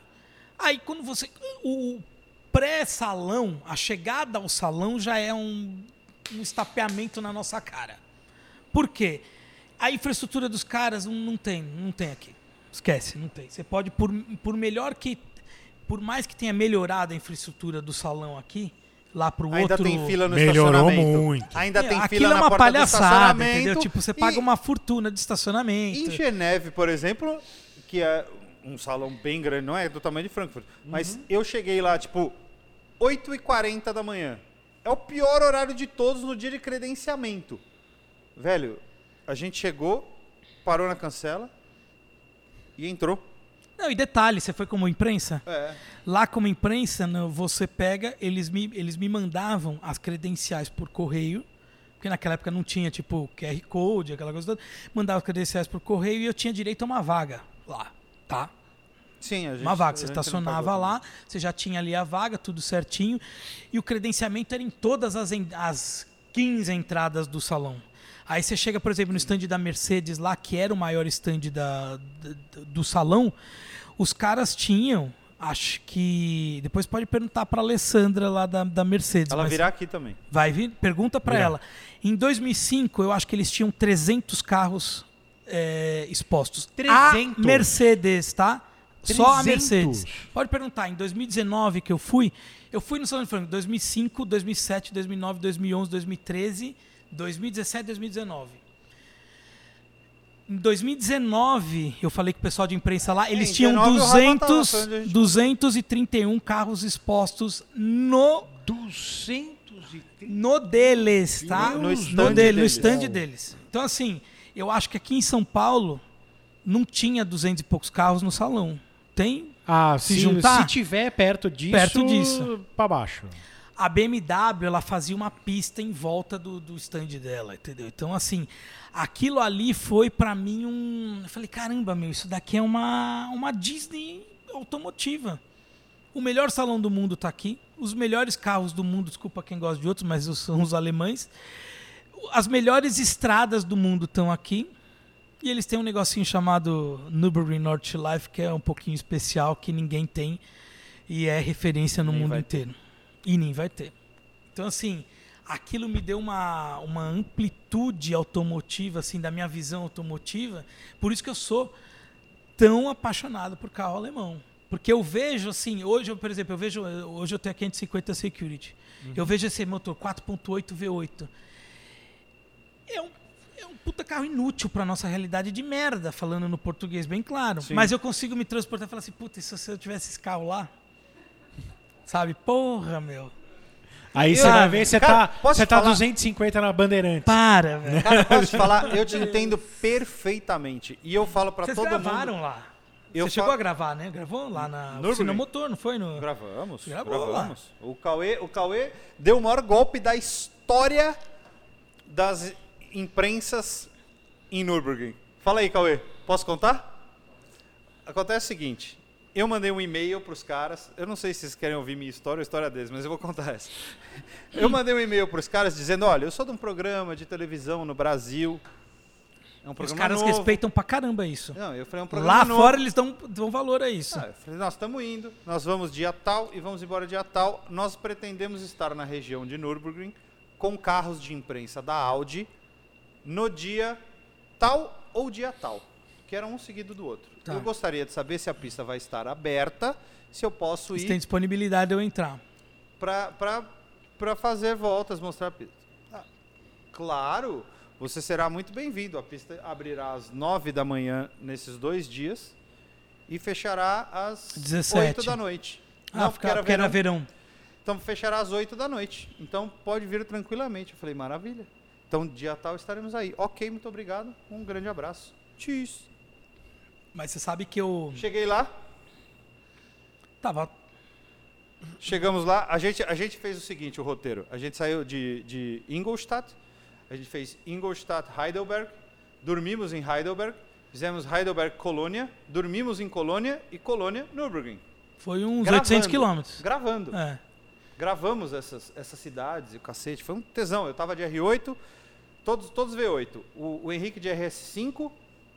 Aí quando você. O pré-salão, a chegada ao salão já é um, um estapeamento na nossa cara. Por quê? A infraestrutura dos caras não, não tem, não tem aqui. Esquece, não tem. Você pode, por, por melhor que. Por mais que tenha melhorado a infraestrutura do salão aqui, lá pro Ainda outro. tem fila no Melhorou estacionamento. muito. Ainda tem Aquilo fila é na uma porta do palhaçada, estacionamento. entendeu? Tipo, você E paga uma fortuna de estacionamento. Em Geneve, por exemplo, que é um salão bem grande, não é do tamanho de Frankfurt, mas Uhum. eu cheguei lá, tipo, 8h40 da manhã. É o pior horário de todos no dia de credenciamento. Velho, a gente chegou, parou na cancela e entrou. Não, e detalhe, você foi como imprensa? É. Lá como imprensa, no- você pega, eles me, eles me mandavam as credenciais por correio, porque naquela época não tinha, tipo, QR Code, aquela coisa toda. Mandava as credenciais por correio e eu tinha direito a uma vaga lá, tá? Sim, a gente. Uma vaga, você estacionava lá, você já tinha ali a vaga, tudo certinho, e o credenciamento era em todas as, as 15 entradas do salão. Aí você chega, por exemplo, no stand da Mercedes lá, que era o maior stand da, da- do salão, os caras tinham, acho que. Depois pode perguntar para Alessandra lá da, da Mercedes. Ela virá aqui também. Vai vir? Pergunta para ela. Em 2005, eu acho que eles tinham 300 carros é, expostos. 300? A Mercedes, tá? Só a 300? Mercedes. Pode perguntar. Em 2019 que eu fui, eu fui no Salão de Franco 2005, 2007, 2009, 2011, 2013, 2017, 2019. Em 2019, eu falei com o pessoal de imprensa lá, eles em tinham 19 o Rafa tava, 200, foi onde a gente- 231 carros expostos no 230. no deles, tá? No No, stand no deles. stand deles. Então, assim, eu acho que aqui em São Paulo não tinha 200 e poucos carros no salão. Tem Ah, Se se, juntar? se tiver perto disso, Perto disso. pra baixo. A BMW, ela fazia uma pista em volta do, do stand dela, entendeu? Então, assim, aquilo ali foi pra mim um. Eu falei, caramba, meu, isso daqui é uma, uma Disney automotiva. O melhor salão do mundo tá aqui. Os melhores carros do mundo, desculpa quem gosta de outros, mas são os alemães. As melhores estradas do mundo estão aqui. E eles têm um negocinho chamado Nürburgring Nordschleife, que é um pouquinho especial, que ninguém tem. E é referência no mundo inteiro. E nem vai ter. Então, assim, aquilo me deu uma, uma amplitude automotiva, assim, da minha visão automotiva. Por isso que eu sou tão apaixonado por carro alemão. Porque eu vejo, assim, hoje, eu, por exemplo, eu vejo, hoje eu tenho a 550 Security. Eu vejo esse motor 4.8 V8. É um, é um puta carro inútil pra nossa realidade de merda, falando no português bem claro. Sim. Mas eu consigo me transportar e falar assim, puta, se eu tivesse esse carro lá? Sabe? Porra, meu. Aí você vai ver, você Cara, tá, você tá falar? 250 na Bandeirantes. Para, velho. Cara, posso te falar? Eu te entendo perfeitamente. E eu falo pra Vocês todo gravaram mundo. lá. Eu Você chegou a gravar, né? Gravou lá na oficina motor, não foi? No... Gravamos, Gravou gravamos. O Cauê, o Cauê deu o maior golpe da história das imprensas em Nürburgring. Fala aí, Cauê. Posso contar? Acontece o seguinte. Eu mandei um e-mail pros caras. Eu não sei se vocês querem ouvir minha história ou a história deles, mas eu vou contar essa. Eu mandei um e-mail pros caras dizendo: olha, eu sou de um programa de televisão no Brasil. É um Os caras novo. respeitam pra caramba isso. Não, eu falei, é um programa Lá novo. fora eles dão, dão valor a isso. Ah, eu falei, nós estamos indo, nós vamos dia tal e vamos embora dia tal. Nós pretendemos estar na região de Nürburgring com carros de imprensa da Audi no dia tal ou dia tal, que era um seguido do outro. Tá. Eu gostaria de saber se a pista vai estar aberta, se eu posso Eles ir têm disponibilidade de eu entrar. para fazer voltas, mostrar a pista. Ah, claro, você será muito bem-vindo. A pista abrirá às 9 da manhã nesses dois dias e fechará às 17. 8 da noite. Ah, Não, porque, porque era verão. Então fechará às 8 da noite. Então pode vir tranquilamente. Eu falei, maravilha. Então dia tal estaremos aí. Ok, muito obrigado. Um grande abraço. Tchis. Mas você sabe que eu Cheguei lá, tava. Chegamos lá, a gente, a gente fez o seguinte, o roteiro. A gente saiu de, de Ingolstadt, a gente fez Ingolstadt, Heidelberg, dormimos em Heidelberg, fizemos Heidelberg, Colônia, dormimos em Colônia e Colônia, Nürburgring. Foi uns Gravando. 800 quilômetros. Gravando. É. Gravamos essas, essas cidades e o cacete. Foi um tesão. Eu tava de R8, todos, todos V8. O, o Henrique de RS5,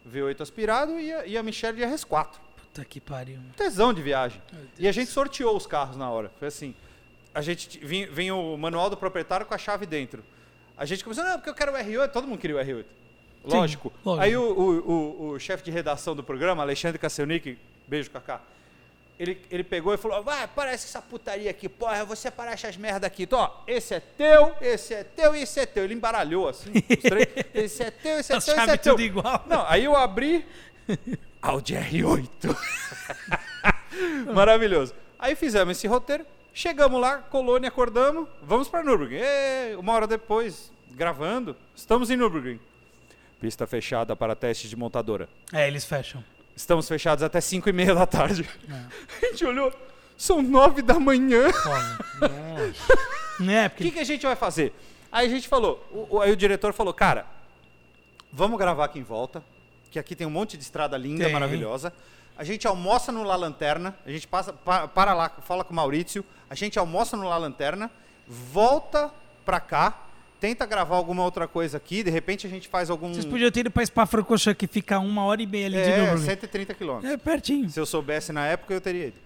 V8 aspirado e a, e a Michelle de RS4. Puta que pariu. tesão de viagem. E a gente sorteou os carros na hora. Foi assim. A gente vinha, vinha o manual do proprietário com a chave dentro. A gente começou, não, porque eu quero o R8, todo mundo queria o R8. Lógico. lógico. Aí o, o, o, o chefe de redação do programa, Alexandre Kasselnik, beijo Kaká, ele, ele pegou e falou: vai, parece essa putaria aqui, porra, eu vou separar essas merda aqui. Então, ó, esse é teu, esse é teu e esse é teu. Ele embaralhou assim, os três. Esse é teu, esse é teu, esse é teu. tudo igual. Não, aí eu abri. Audi R8. Maravilhoso. Aí fizemos esse roteiro, chegamos lá, Colônia, acordamos, vamos para Nürburgring. Ê, uma hora depois, gravando, estamos em Nürburgring. Pista fechada para teste de montadora. É, eles fecham. Estamos fechados até 5 e meia da tarde. É. A gente olhou, são 9 da manhã. Foda. né? O Porque que, que a gente vai fazer? Aí a gente falou, o, o- aí o diretor falou, cara, vamos gravar aqui em volta, que aqui tem um monte de estrada linda, Tem. maravilhosa. A gente almoça no La Lanterna, a gente passa, pa- para lá, fala com o Maurício, a gente almoça no La Lanterna, volta pra cá, tenta gravar alguma outra coisa aqui, de repente a gente faz algum... vocês podiam ter ido pra Spa-Francorchamps, que fica uma hora e meia ali de É, Nürburgring. 130 quilômetros. É pertinho. Se eu soubesse na época, eu teria ido.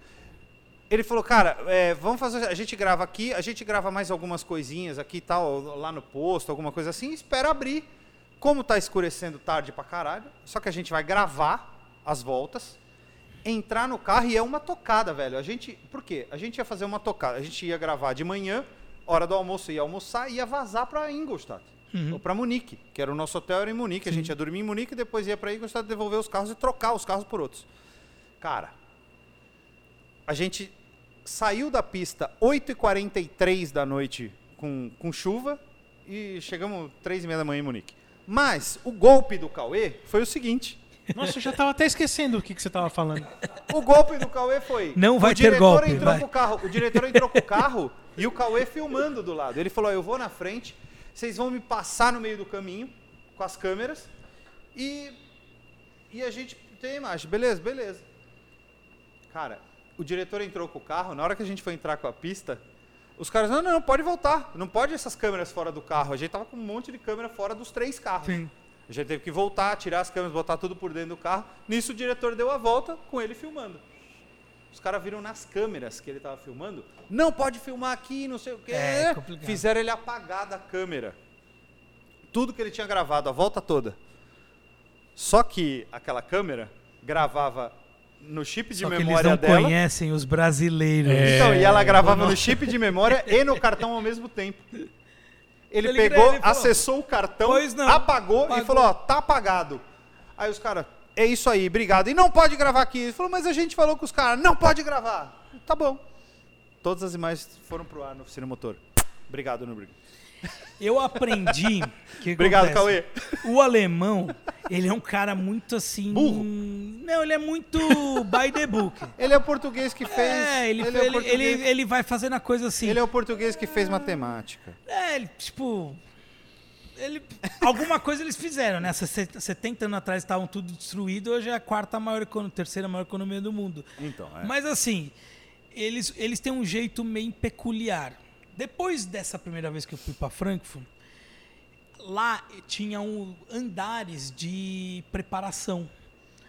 Ele falou, cara, é, vamos fazer. A gente grava aqui, a gente grava mais algumas coisinhas aqui e tal, lá no posto, alguma coisa assim, e espera abrir. Como tá escurecendo tarde pra caralho, só que a gente vai gravar as voltas, entrar no carro e é uma tocada, velho. A gente. Por quê? A gente ia fazer uma tocada. A gente ia gravar de manhã, hora do almoço ia almoçar e ia vazar pra Ingolstadt. Ou pra Munique, que era o nosso hotel era em Munique. A gente ia dormir em Munique e depois ia pra Ingolstadt devolver os carros e trocar os carros por outros. Cara, a gente saiu da pista 8h43 da noite com, com chuva e chegamos 3h30 da manhã em Munique. Mas o golpe do Cauê foi o seguinte. Nossa, eu já tava até esquecendo o que, que você tava falando. O golpe do Cauê foi. Não vai o ter diretor golpe, Entrou vai. com o, carro, o diretor entrou com o carro e o Cauê filmando do lado. Ele falou: Eu vou na frente, vocês vão me passar no meio do caminho com as câmeras e, e a gente tem a imagem. Beleza, beleza. Cara, o diretor entrou com o carro. Na hora que a gente foi entrar com a pista, os caras: Não, não, não pode voltar. Não pode essas câmeras fora do carro. A gente tava com um monte de câmera fora dos três carros. Sim. A gente teve que voltar, tirar as câmeras, botar tudo por dentro do carro. Nisso o diretor deu a volta com ele filmando. Os caras viram nas câmeras que ele estava filmando. Não pode filmar aqui, não sei o quê. É, complicado. Fizeram ele apagar da câmera. Tudo que ele tinha gravado, a volta toda. Só que aquela câmera gravava no chip de Só que eles memória não dela. conhecem os brasileiros. É. Então, e ela gravava no chip de memória e no cartão ao mesmo tempo. Ele, Ele pegou, ele falou, acessou o cartão, "Pois não, apagou, e apagou." falou, ó, tá apagado. Aí os caras, é isso aí, obrigado. E não pode gravar aqui. Ele falou, mas a gente falou com os caras, não pode gravar. Tá bom. Todas as imagens foram pro ar no oficina motor. Obrigado, Nubrig. Eu aprendi. que Obrigado, acontece? Cauê. O alemão, ele é um cara muito assim. Burro. Não, ele é muito by the book. Ele é o português que fez. É, ele, é ele, ele, português- ele vai fazendo a coisa assim. ele é o português que fez matemática. É, ele, tipo. ele, alguma coisa eles fizeram, né? 70 anos atrás estavam tudo destruído, hoje é a quarta maior economia, terceira maior economia do mundo. Então, é. Mas assim, eles, eles têm um jeito meio peculiar. Depois dessa primeira vez que eu fui para Frankfurt, lá tinham andares de preparação.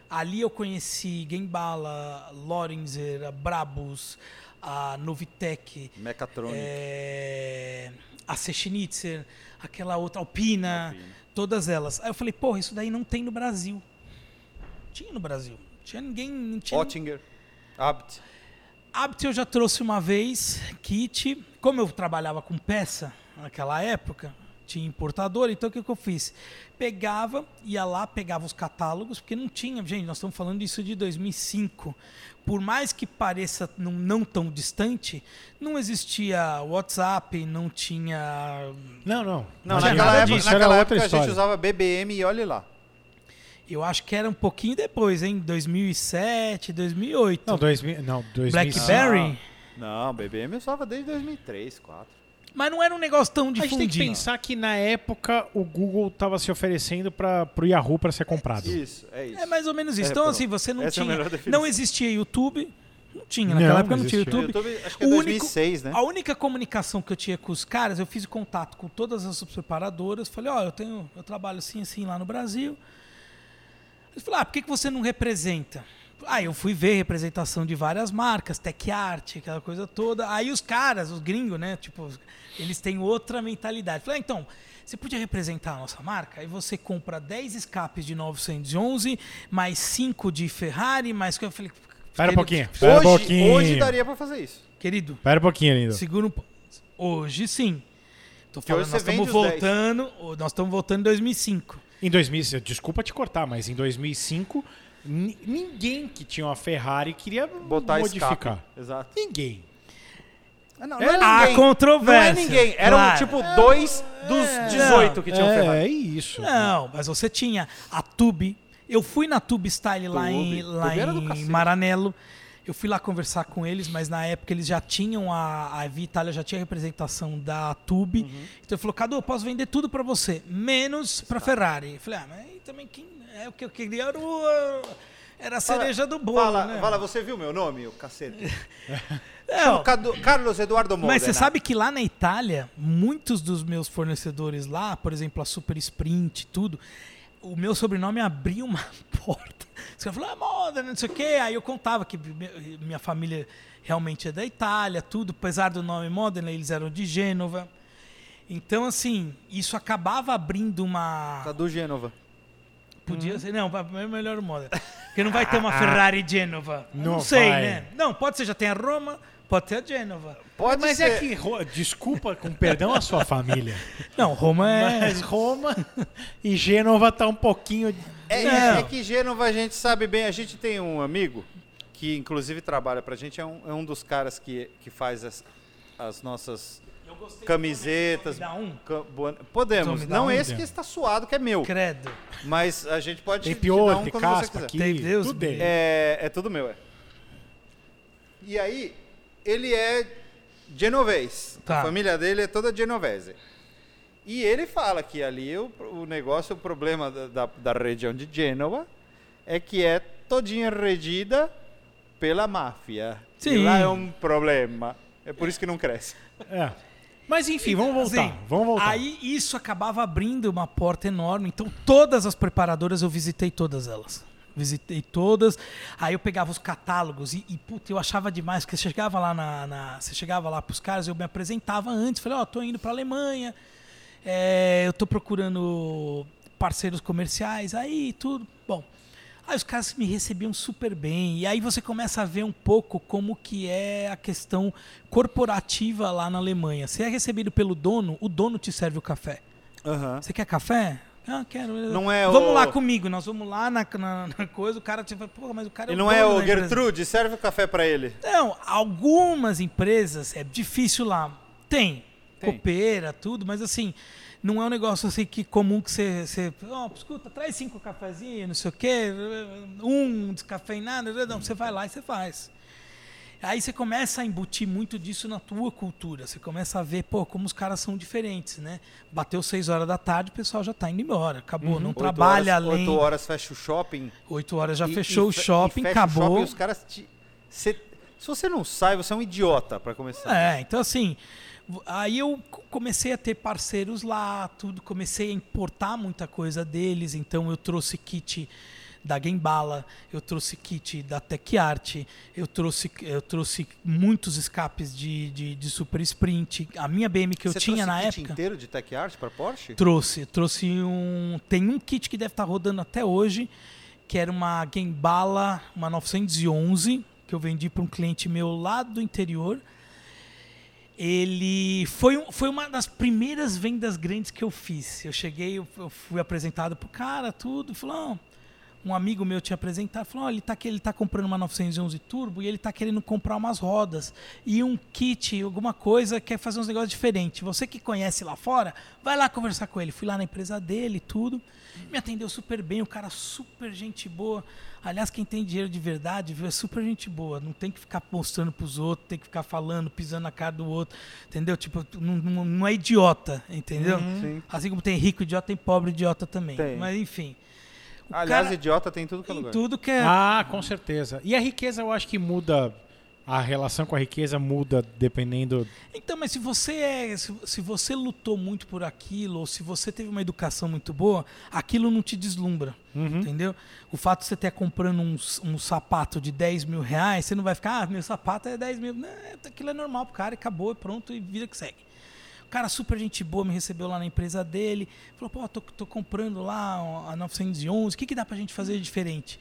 Ali eu conheci Gembala, Lorenzer, a Brabus, a Novitec, Mechatronic. é, a Sechnitzer, aquela outra, Alpina, Alpina. todas elas. Aí eu falei, porra, isso daí não tem no Brasil. Tinha no Brasil. Tinha ninguém. Não tinha Ottinger. Abt. Abt eu já trouxe uma vez, kit. Como eu trabalhava com peça naquela época, tinha importador, então o que, que eu fiz? Pegava, ia lá, pegava os catálogos, porque não tinha. Gente, nós estamos falando disso de 2005. Por mais que pareça não, não tão distante, não existia WhatsApp, não tinha. Não, não. Não, tinha naquela época, disso, era naquela outra época a gente história. usava BBM e olhe lá. Eu acho que era um pouquinho depois, hein? 2007, 2008. Não, 2000, não, 2005. Blackberry. Não, BBM eu usava desde 2003, 2004. Mas não era um negócio tão A gente tem que difundido. pensar que na época o Google estava se oferecendo para pro Yahoo para ser comprado. Isso, é isso. É mais ou menos isso. É, então, pronto. assim, você não Essa é a tinha. definição. não existia YouTube. Não tinha, Não, naquela época não não tinha. YouTube. YouTube, acho que é O 2006, né? A única comunicação que eu tinha com os caras, eu fiz contato com todas as preparadoras. Falei, ó, eu tenho, eu trabalho assim, assim lá no Brasil. Eles falaram, ah, por que, que você não representa? Aí eu fui ver representação de várias marcas, Tech Art, aquela coisa toda. Aí os caras, os gringos, né? Tipo, eles têm outra mentalidade. Falei, ah, então, você podia representar a nossa marca? Aí você compra 10 escapes de 911, mais 5 de Ferrari, mais. Eu falei, Espera um pouquinho. Espera um Hoje, pouquinho. hoje daria pra fazer isso. Querido, Espera um pouquinho, lindo. Segura um Hoje sim. Tô falando, nós estamos os 10. voltando, nós estamos voltando em 2005. Em 2000, desculpa te cortar, mas em 2005 ni- ninguém que tinha uma Ferrari queria Botar modificar. escape. Exato. Ninguém. Ah, Não, É, não é há ninguém. controvérsia. Não é ninguém. Eram Claro. tipo dois dos 18 que tinham é, Ferrari. É isso. Não, mas você tinha a Tube. Eu fui na Tube Style lá em, Tube. lá Tube era do em. Maranello. Eu fui lá conversar com eles, mas na época eles já tinham a, a Via Itália já tinha representação da Tube. Uhum. Então ele falou: Cadu, eu posso vender tudo pra você, menos pra Ferrari. Eu falei: Ah, mas aí também quem é o que eu queria era, o- era a cereja do bolo, Fala, né? fala, você viu meu nome, o cacete? Não, Carlos Eduardo Modena. Mas você sabe que lá na Itália, muitos dos meus fornecedores lá, por exemplo, a Super Sprint, tudo, o meu sobrenome abria uma porta. Você falou, ah, moda, não sei o quê. Aí eu contava que mi- minha família realmente é da Itália, tudo, apesar do nome Modena, eles eram de Gênova. Então, assim, isso acabava abrindo uma. Cadu Gênova. Podia ser. Não, é melhor o Modena. Porque não vai ter uma Ferrari Gênova. Não, Não sei, vai. né? Não, pode ser, já tem a Roma, pode ter a Gênova. Pode Mas ser. é que, desculpa com perdão a sua família, Não, Roma é. mas Roma e Gênova tá um pouquinho... É, Não. é que Gênova a gente sabe bem. A gente tem um amigo que inclusive trabalha pra gente. É um, é um dos caras que, que faz as, as nossas camisetas. Dá um? Podemos. dá Não um, esse Zé. que está suado, que é meu. Credo. Mas a gente pode Tem te- te um tem quando você caspa quiser. aqui, Tem Deus tudo dele. É, é tudo meu, é. E aí, ele é genovês. Tá. A família dele é toda genovese. E ele fala que ali o, o negócio, o problema da, da, da região de Gênova é que é todinha regida pela máfia. E Sim. lá é um problema. É por isso que não cresce. É. Mas enfim, vamos voltar. Assim, vamos voltar. Aí isso acabava abrindo uma porta enorme. Então todas as preparadoras eu visitei todas elas. Visitei todas. Aí eu pegava os catálogos e, e puta, eu achava demais. Porque você chegava lá na, na- você chegava lá pros caras, eu me apresentava antes. Falei, ó, tô indo pra Alemanha. é, eu tô procurando parceiros comerciais. Aí tudo. Bom. Aí os caras me recebiam super bem. E aí você começa a ver um pouco como que é a questão corporativa lá na Alemanha. Você é recebido pelo dono, o dono te serve o café. Você quer café? Ah, quero. Não é vamos o- lá comigo, nós vamos lá na, na- na coisa, o cara te fala, pô, mas o cara é E não é o da empresa." Gertrude, serve o café pra ele. Não, algumas empresas é difícil lá. Tem, Tem. copeira, tudo, mas assim, não é um negócio assim que comum que você, você ó, escuta, traz cinco cafezinhos, não sei o quê, um descafeinado, não, você vai lá e você faz. Aí você começa a embutir muito disso na tua cultura. Você começa a ver, pô, como os caras são diferentes, né? Bateu 6 horas da tarde, o pessoal já tá indo embora. Acabou, não Oito trabalha horas, além. Oito horas fecha o shopping. 8 horas já e- fechou e o shopping, fecha o acabou. shopping, os caras te- cê- se você não sai, você é um idiota, pra começar. É, então assim, aí eu comecei a ter parceiros lá, tudo, comecei a importar muita coisa deles, então eu trouxe kit da Gembala, eu trouxe kit da Tech Art, eu trouxe, eu trouxe muitos escapes de, de, de Super Sprint. A minha BM que eu Você tinha na kit época. inteiro de Tech Art pra Porsche? Trouxe, trouxe um. Tem um kit que deve estar rodando até hoje, que era uma Gembala, uma 911, que eu vendi para um cliente meu lá do interior. Ele foi, um- foi uma das primeiras vendas grandes que eu fiz. Eu cheguei, eu, fui apresentado pro cara, tudo, falou, "Não." um amigo meu tinha apresentado, falou, "Ó, ele tá ele tá comprando uma 911 Turbo e ele tá querendo comprar umas rodas e um kit, alguma coisa, quer fazer uns negócios diferentes. Você que conhece lá fora, vai lá conversar com ele. Fui lá na empresa dele, tudo. Me atendeu super bem, o cara super gente boa. Aliás, quem tem dinheiro de verdade, viu, é super gente boa. Não tem que ficar mostrando pros outros, tem que ficar falando, pisando na cara do outro, entendeu? Tipo, não, não- não é idiota, entendeu? Sim. Assim como tem rico idiota, tem pobre idiota também. Tem. Mas enfim. O Aliás, cara- idiota tem tudo que é lugar. tudo que é. Ah, com certeza. E a riqueza eu acho que muda. A relação com a riqueza muda dependendo. Então, mas se você é, se, se você lutou muito por aquilo, ou se você teve uma educação muito boa, aquilo não te deslumbra, Uhum. entendeu? O fato de você estar comprando um, um sapato de 10 mil reais, você não vai ficar, ah, meu sapato é 10 mil. Não, aquilo é normal pro cara, acabou, e pronto, e vida que segue. O cara super gente boa me recebeu lá na empresa dele, falou, pô, tô, tô comprando lá a 911, o que, que dá pra gente fazer de diferente?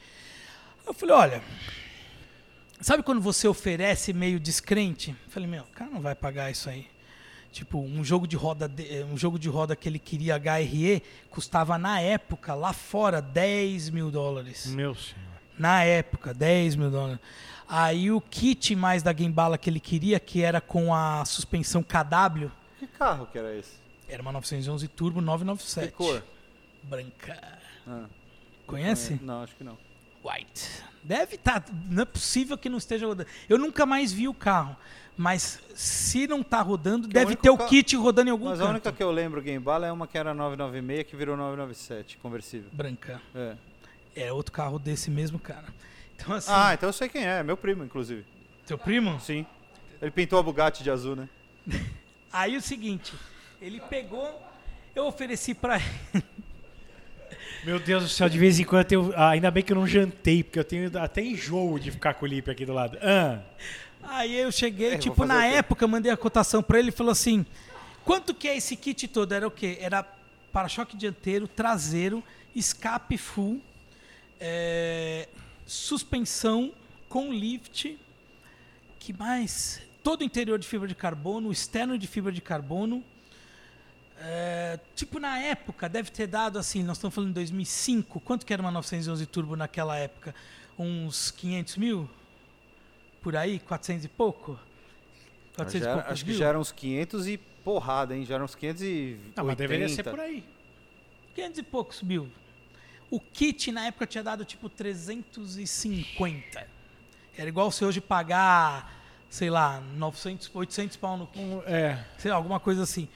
Eu falei, olha, Sabe quando você oferece meio descrente? Eu Falei, meu, o cara não vai pagar isso aí. Tipo, um jogo de roda, de- eh, um jogo de roda que ele queria HRE custava na época, lá fora, 10 mil dólares. Meu senhor. Na época, 10 mil dólares. Aí o kit mais da Gembala que ele queria, que era com a suspensão KW, Que carro que era esse? era uma 911 Turbo 997. Que cor? Branca. Ah, Conhece? Não, acho que não. White. Deve estar. não é possível que não esteja rodando. Eu nunca mais vi o carro. Mas se não está rodando, Que deve o único ter o ca- kit rodando em algum Mas a canto. única que eu lembro Game Bala é uma que era 996 que virou 997, conversível. Branca. É. É outro carro desse mesmo cara. Então, assim. Ah, então eu sei quem é, meu primo, inclusive. Teu primo? Sim. Ele pintou a Bugatti de azul, né? Aí o seguinte. Ele pegou. Eu ofereci pra Meu Deus do céu, de vez em quando eu. ah, ainda bem que eu não jantei, porque eu tenho até enjoo de ficar com o Lipe aqui do lado. Ah, Aí eu cheguei, É, tipo, na época, eu mandei a cotação pra ele e falou assim: quanto que é esse kit todo? Era o quê? Era para-choque dianteiro, traseiro, escape full, é, suspensão com lift, que mais? Todo o interior de fibra de carbono, externo de fibra de carbono. É, tipo, na época, deve ter dado assim, nós estamos falando em 2005, quanto que era uma 911 Turbo naquela época? Uns 500 mil? Por aí? 400 e pouco? 400 Já e acho que mil? já eram uns 500 e porrada, hein? Já eram uns 580. não, mas deveria ser por aí. 500 e poucos mil. O kit na época tinha dado tipo 350. Era igual se hoje pagar, sei lá, 900, 800 pau no kit. É. sei lá, alguma coisa assim.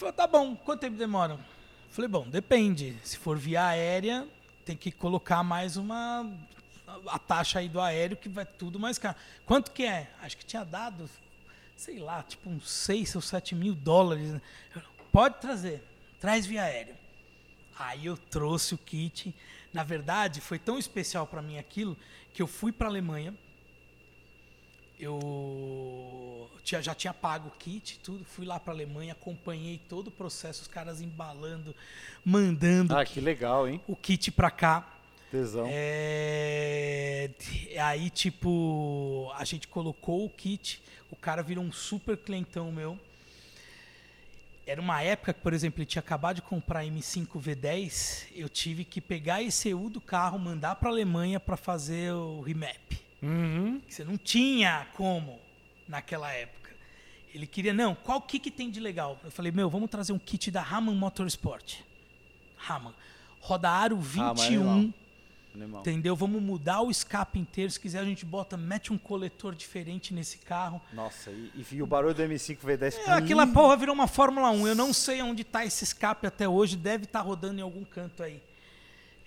Falou, tá bom, quanto tempo demora? Falei, bom, depende. Se for via aérea, tem que colocar mais uma. a taxa aí do aéreo, que vai tudo mais caro. Quanto que é? Acho que tinha dado, sei lá, tipo uns 6 ou 7 mil dólares. Pode trazer, traz via aéreo. Aí eu trouxe o kit. Na verdade, foi tão especial para mim aquilo que eu fui para Alemanha. Eu tinha- já tinha pago o kit, tudo. Fui lá para Alemanha, acompanhei todo o processo, os caras embalando, mandando Ah, que legal, hein? o kit para cá. Tesão. É, aí, tipo, a gente colocou o kit, o cara virou um super clientão meu. Era uma época que, por exemplo, ele tinha acabado de comprar M5 V10, eu tive que pegar a ECU do carro, mandar para Alemanha para fazer o remap. Uhum. Você não tinha como naquela época. Ele queria, não, qual que que tem de legal? Eu falei, meu, vamos trazer um kit da Raman Motorsport. Raman. Roda aro Ah, mas 21, animal. Animal. Entendeu? Vamos mudar o escape inteiro. Se quiser, a gente bota, mete um coletor diferente nesse carro. Nossa, e, e o barulho do M5 V10 É, aquela porra virou uma Fórmula 1. Eu não sei onde tá esse escape até hoje. Deve estar rodando em algum canto aí.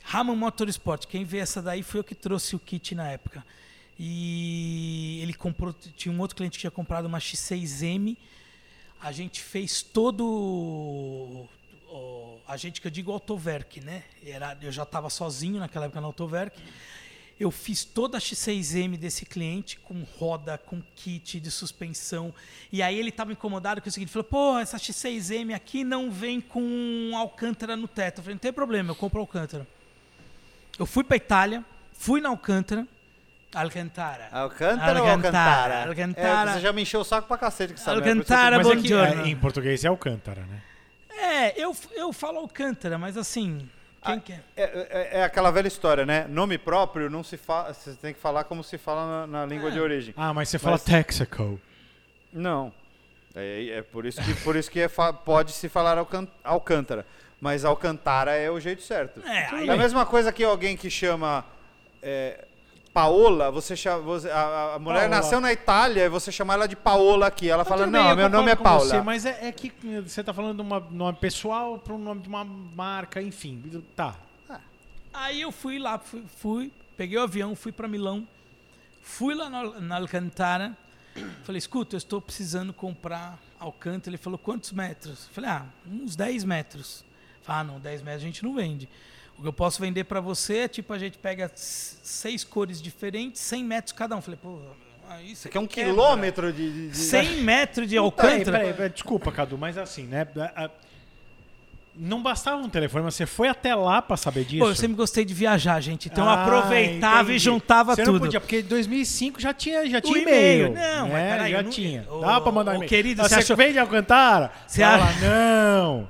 Raman Motorsport. Quem vê essa daí foi eu que trouxe o kit na época. E ele comprou. Tinha um outro cliente que tinha comprado uma X6M. A gente fez todo. o- a gente que eu digo Autoverk, né? Era, eu já estava sozinho naquela época na Autoverk. Eu fiz toda a X6M desse cliente com roda, com kit de suspensão. E aí ele estava incomodado com o seguinte: falou, pô, essa X6M aqui não vem com Alcântara no teto. Eu falei, não tem problema, eu compro Alcântara. Eu fui para Itália, fui na Alcântara. Alcântara. Alcântara ou Alcantara? Alcântara. É, você já me encheu o saco pra cacete por isso Alcantara, Mas é que, buongiorno. é, em português é Alcântara, né? É, eu, eu falo Alcântara, mas assim. Quem Ah, quer? É, é- é aquela velha história, né? Nome próprio não se fala. Você tem que falar como se fala na, na língua de origem. Ah, mas você fala Mas- Texaco. Não. É, é por isso que, por isso que é fa- pode se falar Alcântara. Mas Alcantara é o jeito certo. É, aí- a mesma coisa que alguém que chama é, Paola, você chama. você- a, a mulher Paola. nasceu na Itália e você chama ela de Paola aqui. Ela fala, Tudo bem, não, eu meu nome é Paula. Você, mas é, é que você tá falando de uma nome pessoal para um nome de uma marca, enfim. Tá. Aí eu fui lá, fui, fui, peguei o avião, fui para Milão, fui lá na, na Alcantara, falei, escuta, eu estou precisando comprar Alcântara. Ele falou, quantos metros? Eu falei, ah, uns 10 metros. Falei, ah, não, 10 metros a gente não vende. O que eu posso vender para você é tipo, a gente pega seis cores diferentes, 100 metros cada um. Falei, pô, aí Isso você aqui é um quebra. quilômetro de. de- de- 100 metros de Alcântara? peraí, peraí, desculpa, Cadu, mas assim, né? a- a- Não bastava um telefone, mas você foi até lá para saber disso. Pô, eu sempre gostei de viajar, gente. Então eu Ah, aproveitava entendi. e juntava você tudo. Não podia, porque em 2005 já tinha, já tinha e-mail. Não, mas né? peraí, já não- tinha. Dá pra mandar e-mail. querido, Ah, você você achou- vem de Alcantara? Você Fala, acha- não.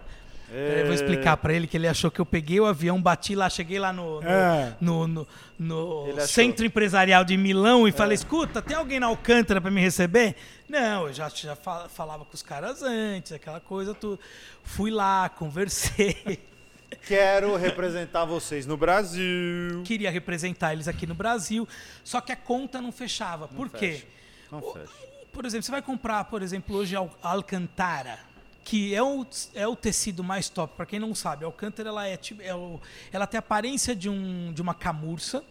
Eu vou explicar pra ele que ele achou que eu peguei o avião, bati lá, cheguei lá no, no, É. no- no- no centro empresarial de Milão e falei: escuta, tem alguém na Alcântara pra me receber? Não, eu já, já fa- falava com os caras antes, aquela coisa tudo. Fui lá, conversei. Quero representar vocês no Brasil. Queria representar eles aqui no Brasil, só que a conta não fechava. Por quê? fecha. Não fecha. Por exemplo, você vai comprar, por exemplo, hoje Al- Alcantara, que é o, é o tecido mais top. Para quem não sabe, a Alcântara ela é, é o- ela tem a aparência de, um, de uma camurça,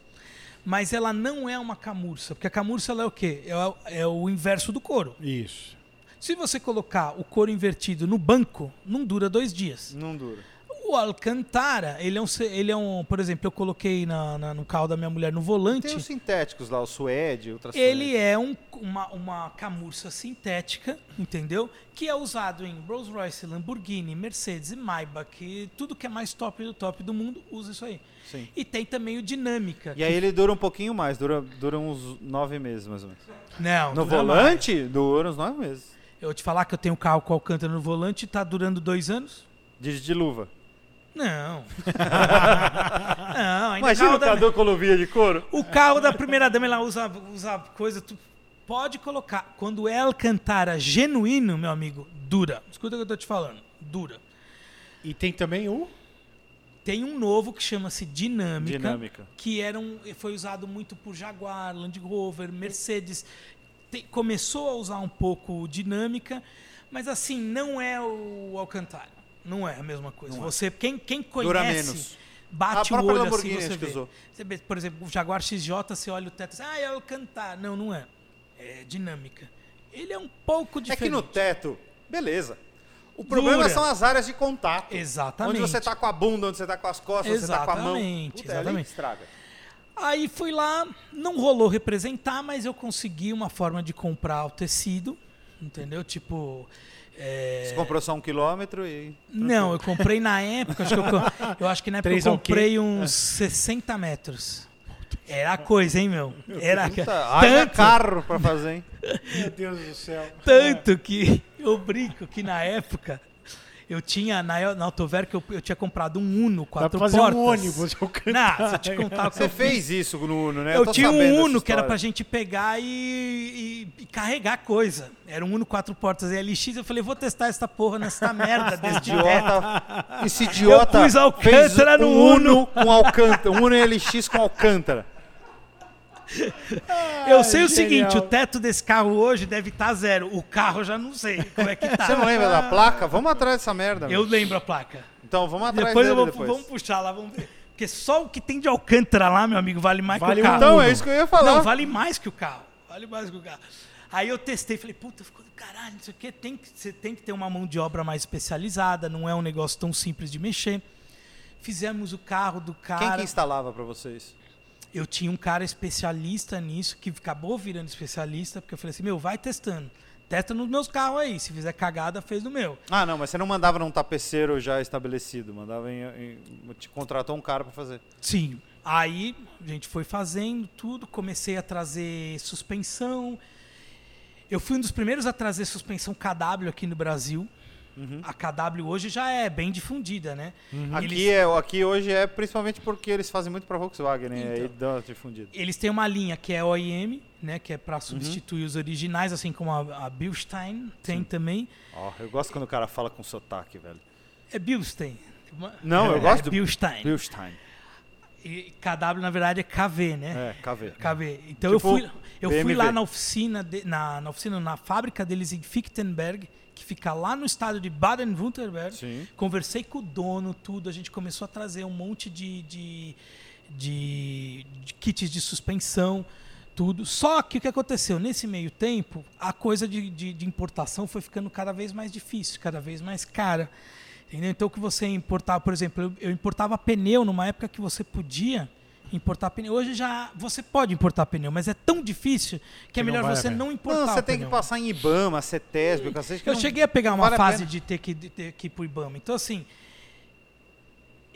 mas ela não é uma camurça, porque a camurça ela é o quê? É, é o inverso do couro. Isso. Se você colocar o couro invertido no banco, não dura dois dias. Não dura. O Alcantara, ele é um, ele é um por exemplo, eu coloquei na- na- no carro da minha mulher no volante. Tem os sintéticos lá, o suede, outras Ele é um- uma, uma camurça sintética, entendeu? Que é usado em Rolls Royce, Lamborghini, Mercedes e Maybach. Tudo que é mais top do top do mundo usa isso aí. Sim. E tem também o Dinâmica. E aí ele dura um pouquinho mais, dura, dura uns nove meses mais ou menos. Não, No volante, dura uns nove meses. mais. Eu vou te falar que eu tenho um carro com Alcântara no volante e tá durando dois anos? De, de luva. Não. não, ainda Imagina o da- Cadu com luvinha de couro. O carro da primeira dama, ela usa, usa coisa. Tu pode colocar. Quando é Alcantara genuíno, meu amigo, dura. Escuta o que eu tô te falando. Dura. E tem também o. Tem um novo que chama-se Dinâmica, Dinâmica. que era um, foi usado muito por Jaguar, Land Rover, Mercedes. Tem- começou a usar um pouco o Dinâmica, mas assim, não é o Alcantara. Não é a mesma coisa. Você, quem, quem conhece, Dura menos. bate o olho assim, você vê. Você vê, por exemplo, o Jaguar XJ, você olha o teto e diz, ah, é Alcantara. Não, não é. É Dinâmica. Ele é um pouco É diferente. que no teto, beleza. O problema Dura. são as áreas de contato. Exatamente. Onde você tá com a bunda, onde você tá com as costas, onde você tá com a mão. Exatamente, Puta, é exatamente. estraga. Aí fui lá, não rolou representar, mas eu consegui uma forma de comprar o tecido, entendeu? Tipo. É, Você comprou só um quilômetro e. Não, eu comprei na época, acho que eu, eu acho que na época eu comprei uns 60 metros. Era coisa, hein, meu? Era Puta, tanto, carro pra fazer, hein? Meu Deus do céu. tanto que eu brinco que na época Eu tinha, na, na Autoverk, eu, eu tinha comprado um Uno, Dá quatro pra portas. um ônibus. Eu Não, se eu te contar Você eu fiz. fez isso no Uno, né? Eu, tô tinha sabendo um Uno que era pra gente pegar e, e- e carregar coisa. Era um Uno quatro portas LX. Eu falei, vou testar essa porra nessa merda desse. Idiota, esse idiota Eu pus Alcântara fez no um Uno. com Alcântara, um Uno LX com Alcântara. Eu sei o genial. seguinte, o teto desse carro hoje deve estar zero. O carro eu já não sei como é que tá. Você não lembra da placa? Vamos atrás dessa merda. Eu lembro a placa. Então, vamos atrás Depois eu dele vou, depois. vamos puxar lá, vamos ver. Porque só o que tem de Alcântara lá, meu amigo, vale mais Vale que o carro. Então, é isso que eu ia falar. Não, vale mais que o carro. Vale mais que o carro. Aí eu testei, falei, puta, ficou do caralho, não sei o quê. Tem que, você tem que ter uma mão de obra mais especializada, não é um negócio tão simples de mexer. Fizemos o carro do Quem cara. que instalava pra vocês? Eu tinha um cara especialista nisso, que acabou virando especialista, porque eu falei assim, meu, vai testando. Testa nos meus carros aí. Se fizer cagada, fez no meu. Ah, não, mas você não mandava num tapeceiro já estabelecido, mandava em, em te contratou um cara pra fazer. Sim. Aí a gente foi fazendo tudo, comecei a trazer suspensão. Eu fui um dos primeiros a trazer suspensão KW aqui no Brasil. A KW hoje já é bem difundida, né? Aqui, Eles, é, aqui hoje é principalmente porque eles fazem muito pra Volkswagen, né? Então. Aí dá uma difundida. eles têm uma linha que é OEM, né? Que é para substituir os originais, assim como a, a Bilstein tem também. Ó, eu gosto quando o cara fala com sotaque, velho. É Bilstein. Não, eu É, gosto do Bilstein. Bilstein. E KW, na verdade, é KV, né? É, KV. KV. Então Tipo eu fui, eu fui lá na oficina, de- na, na oficina, na fábrica deles em Fichtenberg, que fica lá no estado de Baden-Württemberg. Conversei com o dono, tudo. A gente começou a trazer um monte de, de, de, de kits de suspensão, tudo. Só que o que aconteceu? Nesse meio tempo, a coisa de, de, de importação foi ficando cada vez mais difícil, cada vez mais cara. Entendeu? Então, o que você importava, por exemplo, eu, eu importava pneu numa época que você podia importar pneu. Hoje já você pode importar pneu, mas é tão difícil que, é não melhor vale a você não importar. Não, você tem que passar em Ibama, CETESB, cacete. que Eu não- cheguei a pegar uma vale fase de ter que, de ter que ir pro Ibama. Então, assim,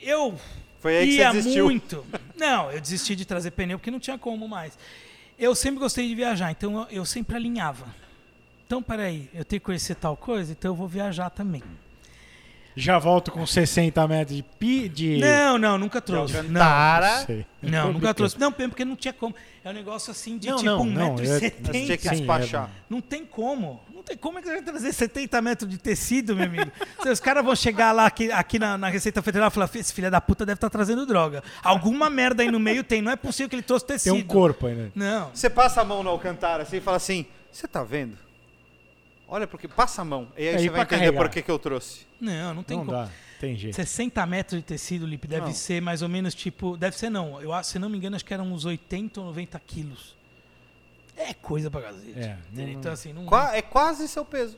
eu Foi aí que ia muito. Não, eu desisti de trazer pneu porque não tinha como mais. Eu sempre gostei de viajar, então eu, eu sempre alinhava. Então, peraí, eu tenho que conhecer tal coisa, então eu vou viajar também. Já volto com 60 metros de pi de. Não, não, nunca trouxe. Não, Alcantara. sei. não, Tô nunca trouxe. Não, porque não tinha como. É um negócio assim de Não, tipo não, não, eu- Você tinha 1,70m. que Sim, despachar. Não tem como. Não tem como é que você vai trazer 70 metros de tecido, meu amigo. Se Os caras vão chegar lá aqui, aqui na, na Receita Federal e falar: esse filho da puta deve estar trazendo droga. Alguma merda aí no meio tem. Não é possível que ele trouxe Tem tecido. um corpo ainda. Não. Você passa a mão no Alcantara assim e fala assim: Você tá vendo? Olha, porque passa a mão. E aí Aí você vai entender carregar. por que, que eu trouxe. Não, não tem Não como. dá. Tem jeito. 60 metros de tecido, Lipe, deve Não. ser mais ou menos tipo. Deve ser não. Eu, acho- se não me engano, acho que eram uns 80 ou 90 quilos. É coisa pra cacete. É, não- Então, assim, não. Qua- É quase seu peso.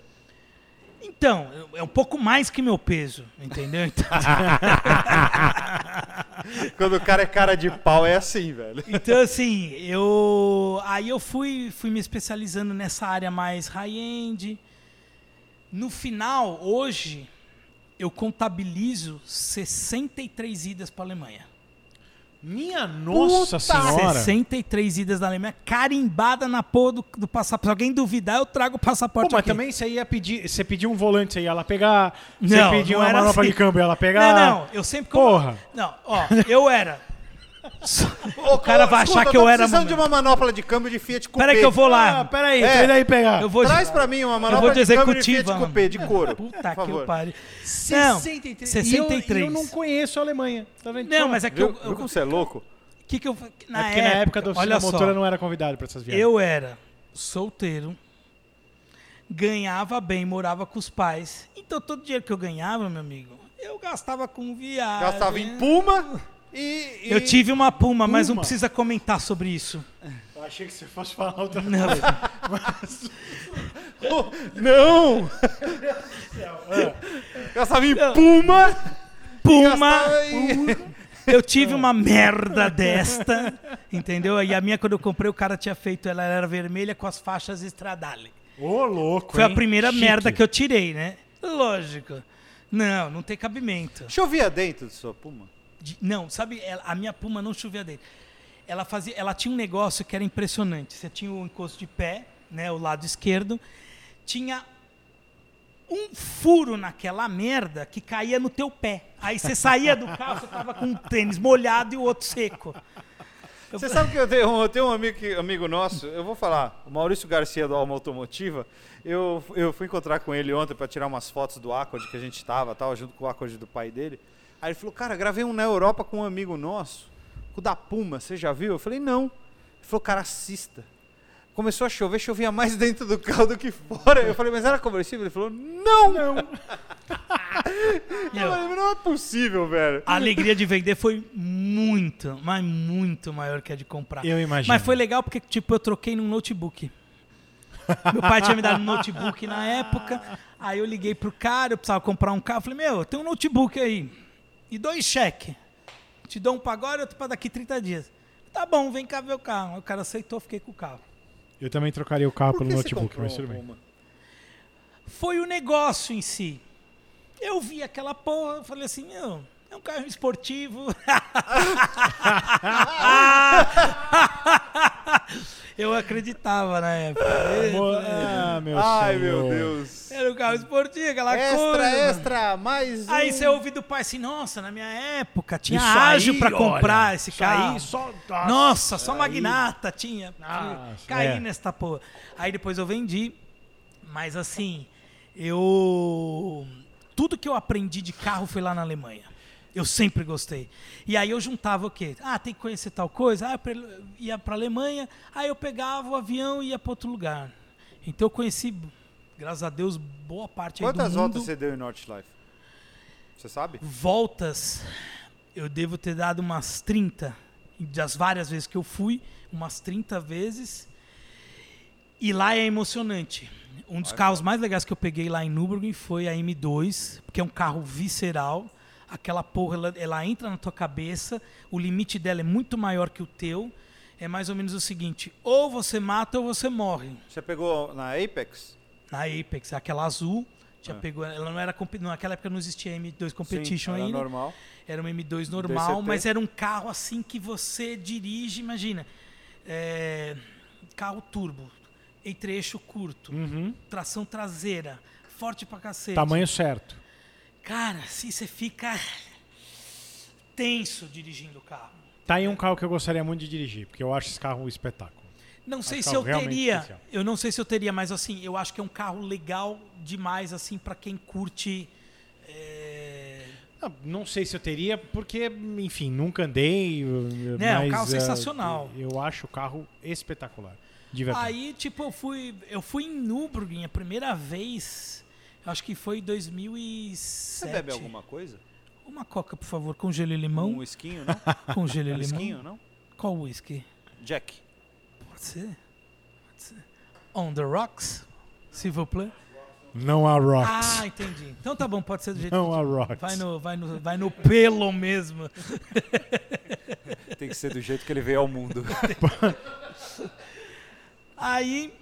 Então, é um pouco mais que meu peso, entendeu? Então, Quando o cara é cara de pau, é assim, velho. então, assim, eu. Aí eu fui, fui me especializando nessa área mais high-end. No final, hoje, eu contabilizo 63 idas para Alemanha. Minha nossa Puta! senhora. 63 idas da Alemanha, carimbada na porra do, do passaporte. Se alguém duvidar, eu trago o Pô, passaporte mas aqui. também você ia pedir. Você pediu um volante, você ia lá pegar. Você Não, pediu não uma manopla assim. de câmbio, ia lá pegar. Não, não, eu sempre... Porra. Não, ó, eu era... O cara vai achar que eu era precisando mano. de uma manopla de câmbio de Fiat Coupé. Peraí que eu vou Ah, lá. peraí, É. traz aí pegar. Eu vou Traz pra mim uma Eu manopla vou de de câmbio de Fiat. Coupé, de couro. Puta por que favor. pariu. Não, 63. 63. E eu, eu não conheço a Alemanha. Tá vendo? Não, mas é que Viu, eu... viu eu como você é louco? que que eu... é porque na época da oficina olha só, motora não era convidado pra essas viagens. eu era solteiro, ganhava bem, morava com os pais. Então todo o dinheiro que eu ganhava, meu amigo, eu gastava com viagem. Gastava em Puma e... e- Eu tive uma Puma, mas não Puma? precisa comentar sobre isso. Eu achei que você fosse falar outra Não. coisa. Oh, não! Gastava em Puma! Puma! Em... Eu tive uma merda desta, entendeu? E a minha, quando eu comprei, o cara tinha feito, ela era vermelha com as faixas Stradale. Ô, louco. Foi a hein? primeira Chique. merda que eu tirei, né? Lógico. Não, não tem cabimento. Chovia dentro de sua Puma? De- não, sabe, ela- a minha Puma não chovia dentro. Ela fazia, ela tinha um negócio que era impressionante. Você tinha o encosto de pé, né, o lado esquerdo, tinha um furo naquela merda que caía no teu pé. Aí você saía do carro, você tava com um tênis molhado e o outro seco. Eu Você sabe que eu tenho, eu tenho um amigo, que- amigo nosso, eu vou falar, o Maurício Garcia do Alma Automotiva. Eu, eu fui encontrar com ele ontem para tirar umas fotos do Accord que a gente tava, tal, junto com o Accord do pai dele. Aí ele falou: Cara, gravei um na Europa com um amigo nosso, com o da Puma, você já viu? Eu falei: Não. Ele falou: Cara, assista. Começou a chover, chovia mais dentro do carro do que fora. Eu falei: Mas era conversível? Ele falou: Não! Não! Eu falei, não é possível, velho. a alegria de vender foi muito, mas muito maior que a de comprar. Eu imagino. Mas foi legal porque, tipo, eu troquei num notebook. Meu pai tinha me dado um notebook na época. Aí eu liguei pro cara, eu precisava comprar um carro. Eu falei, meu, tem um notebook aí. E dois cheques. Te dou um pra agora e outro pra daqui 30 dias. Tá bom, vem cá ver o carro. O cara aceitou, fiquei com o carro. Eu também trocaria o carro pelo notebook, mas tudo bem. Foi o negócio em si. Eu vi aquela porra, eu falei assim, meu, é um carro esportivo. eu acreditava na época. Ah, meu Ai, senhor. meu Deus. Era um carro esportivo, aquela Extra, coisa. extra, mais um. Aí você ouve do pai assim, nossa, na minha época tinha Isso ágil aí, pra comprar olha, esse isso carro. aí, só- nossa, só aí- magnata tinha. Nossa, Caí é. nesta porra. Aí depois eu vendi, mas assim, eu tudo que eu aprendi de carro foi lá na Alemanha. Eu sempre gostei. E aí eu juntava o quê? Ah, tem que conhecer tal coisa. Ah, eu ia pra Alemanha, aí eu pegava o avião e ia pra outro lugar. Então eu conheci, graças a Deus, boa parte Quantas do mundo. voltas você deu em Nordlife? Você sabe? Voltas, eu devo ter dado umas 30. Das várias vezes que eu fui, umas 30 vezes. E lá é emocionante. Um dos carros mais legais que eu peguei lá em Nürburgring foi a M2, porque é um carro visceral. Aquela porra, ela, ela entra na tua cabeça, o limite dela é muito maior que o teu. É mais ou menos o seguinte: ou você mata ou você morre. Você pegou na Apex? Na Apex, aquela azul, já Ah. pegou. Ela não era. Naquela época não existia M2 Competition Sim, era ainda. normal. Era um M2 normal, DCT. mas era um carro assim que você dirige, imagina. é, carro turbo, entre eixo curto, Uhum. tração traseira, forte pra cacete. Tamanho certo. Cara, assim você fica tenso dirigindo o carro. Tá aí um carro que eu gostaria muito de dirigir, porque eu acho esse carro um espetáculo. Não sei Acho se eu teria. especial. Eu não sei se eu teria, mas assim, eu acho que é um carro legal demais, assim, para quem curte. é, Não, não sei se eu teria, porque, enfim, nunca andei. Não, é um carro ah, sensacional. Eu acho o carro espetacular. Aí, tipo, eu fui, eu fui em Nürburgring a primeira vez, acho que foi em 2007. Você bebe alguma coisa? Uma coca, por favor, com gelo e limão. Um esquinho, não? Com gelo e Um limão. esquinho, não? Qual whisky? Jack. Pode ser? Pode ser. On the rocks, s'il vous plaît. Não há rocks. Ah, entendi. Então tá bom, pode ser do jeito não que há rocks. vai no, vai no, vai no pelo mesmo. Tem que ser do jeito que ele veio ao mundo. Aí,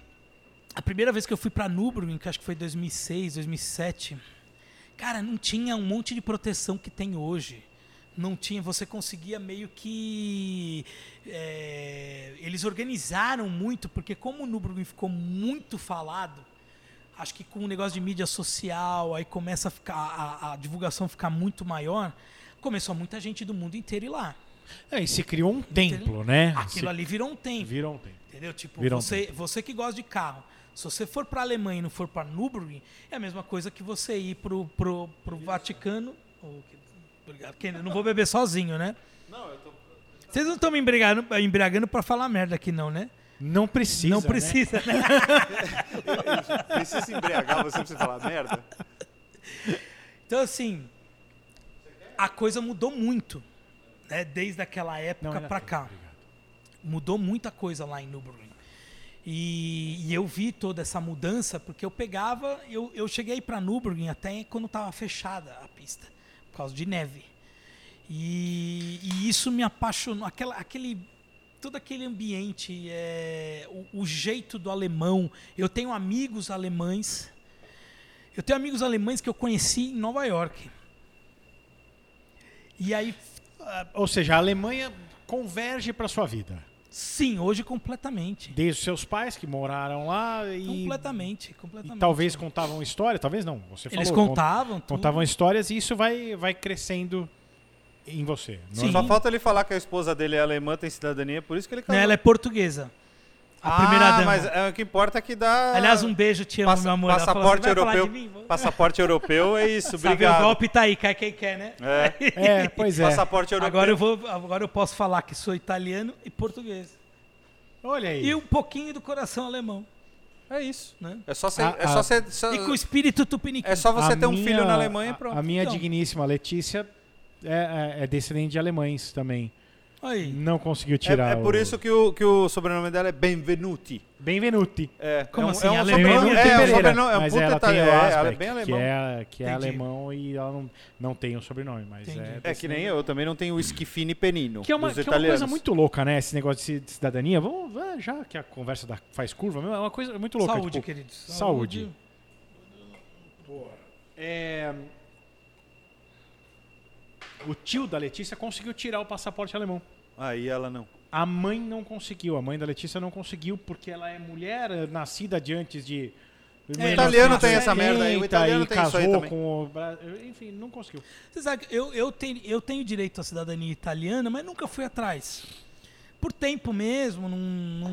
a primeira vez que eu fui pra Nürburgring, que acho que foi 2006, 2007, cara, não tinha um monte de proteção que tem hoje. Não tinha, você conseguia meio que. é, eles organizaram muito, porque como o Nürburgring ficou muito falado, acho que com o negócio de mídia social, aí começa a ficar a, a divulgação ficar muito maior, começou muita gente do mundo inteiro ir lá. É, e se criou um templo, né? Aquilo Se- ali virou um templo. Virou um templo. Entendeu? Tipo, Virou um você, você que gosta de carro, se você for para Alemanha e não for para Nürburgring, é a mesma coisa que você ir pro, pro, pro Vaticano. Oh, que- obrigado. Que- Não vou beber sozinho, né? Não, eu tô... Vocês não estão me embriagando, embriagando para falar merda aqui, não, né? Não precisa. não né? precisa, né? Precisa se embriagar, você precisa falar merda? Então, assim, a coisa mudou muito, né? Desde aquela época ainda para tem, cá. obrigado. mudou muita coisa lá em Nürburgring. E, e eu vi toda essa mudança porque eu pegava, eu, eu cheguei para Nürburgring até quando estava fechada a pista, por causa de neve. E, e isso me apaixonou, aquela, aquele todo aquele ambiente, é, o, o jeito do alemão. Eu tenho amigos alemães. Eu tenho amigos alemães que eu conheci em Nova York. E aí Ah, Ou seja, a Alemanha converge para sua vida. Sim, hoje completamente. Desde os seus pais que moraram lá e, Completamente, e completamente. talvez contavam história, talvez não. Você Eles falou, contavam tudo. contavam histórias e isso vai, vai crescendo em você. não é? Sim. Só falta ele falar que a esposa dele é alemã, tem cidadania, por isso que ele Não, casou. ela é portuguesa. A ah, primeira dama. mas é, o que importa é que dá... Aliás, um beijo, te amo, Passa- meu amor. Passaporte assim, europeu. mim? Passaporte europeu é isso, Sabe, o obrigado. golpe tá aí, cai quem quer, né? É, É, pois é. passaporte europeu. Agora eu, vou, agora eu posso falar que sou italiano e português. Olha aí. E um pouquinho do coração alemão, É isso. né? É só, ser, A- é só, a- ser, só- E com o espírito tupiniquim. é só você A ter um minha- filho na Alemanha e a- pronto. A, minha Então. digníssima Letícia é, é- é descendente de alemães também. Aí. Não conseguiu É, tirar é por o- isso que o, que o sobrenome dela é Benvenuti. Benvenuti. É, Como é um, assim? É um Alemão? sobrenome, Benvenuti é, um sobrenome, é um mas puta ela tem italiano, o é, ela é bem que alemão. é, que é Entendi. alemão e ela não, não tem o sobrenome, mas Entendi. é... É que nem eu, eu também não tenho o Schifini Penino Que é, uma, dos que é uma coisa muito louca, né? Esse negócio de ci- de cidadania. Vamos, já que a conversa da- faz curva, é uma coisa muito louca. Saúde, tipo, queridos. saúde. é, O tio da Letícia conseguiu tirar o passaporte alemão. Aí ela não. A mãe não conseguiu, a mãe da Letícia não conseguiu porque ela é mulher eh, nascida de antes de. É, italiano tem essa merda aí, o 1970, italiano e tem isso aí também. com o Bra- Enfim, não conseguiu. Você sabe que eu, eu, tenho, eu tenho direito à cidadania italiana, mas nunca fui atrás. Por tempo mesmo, não. não-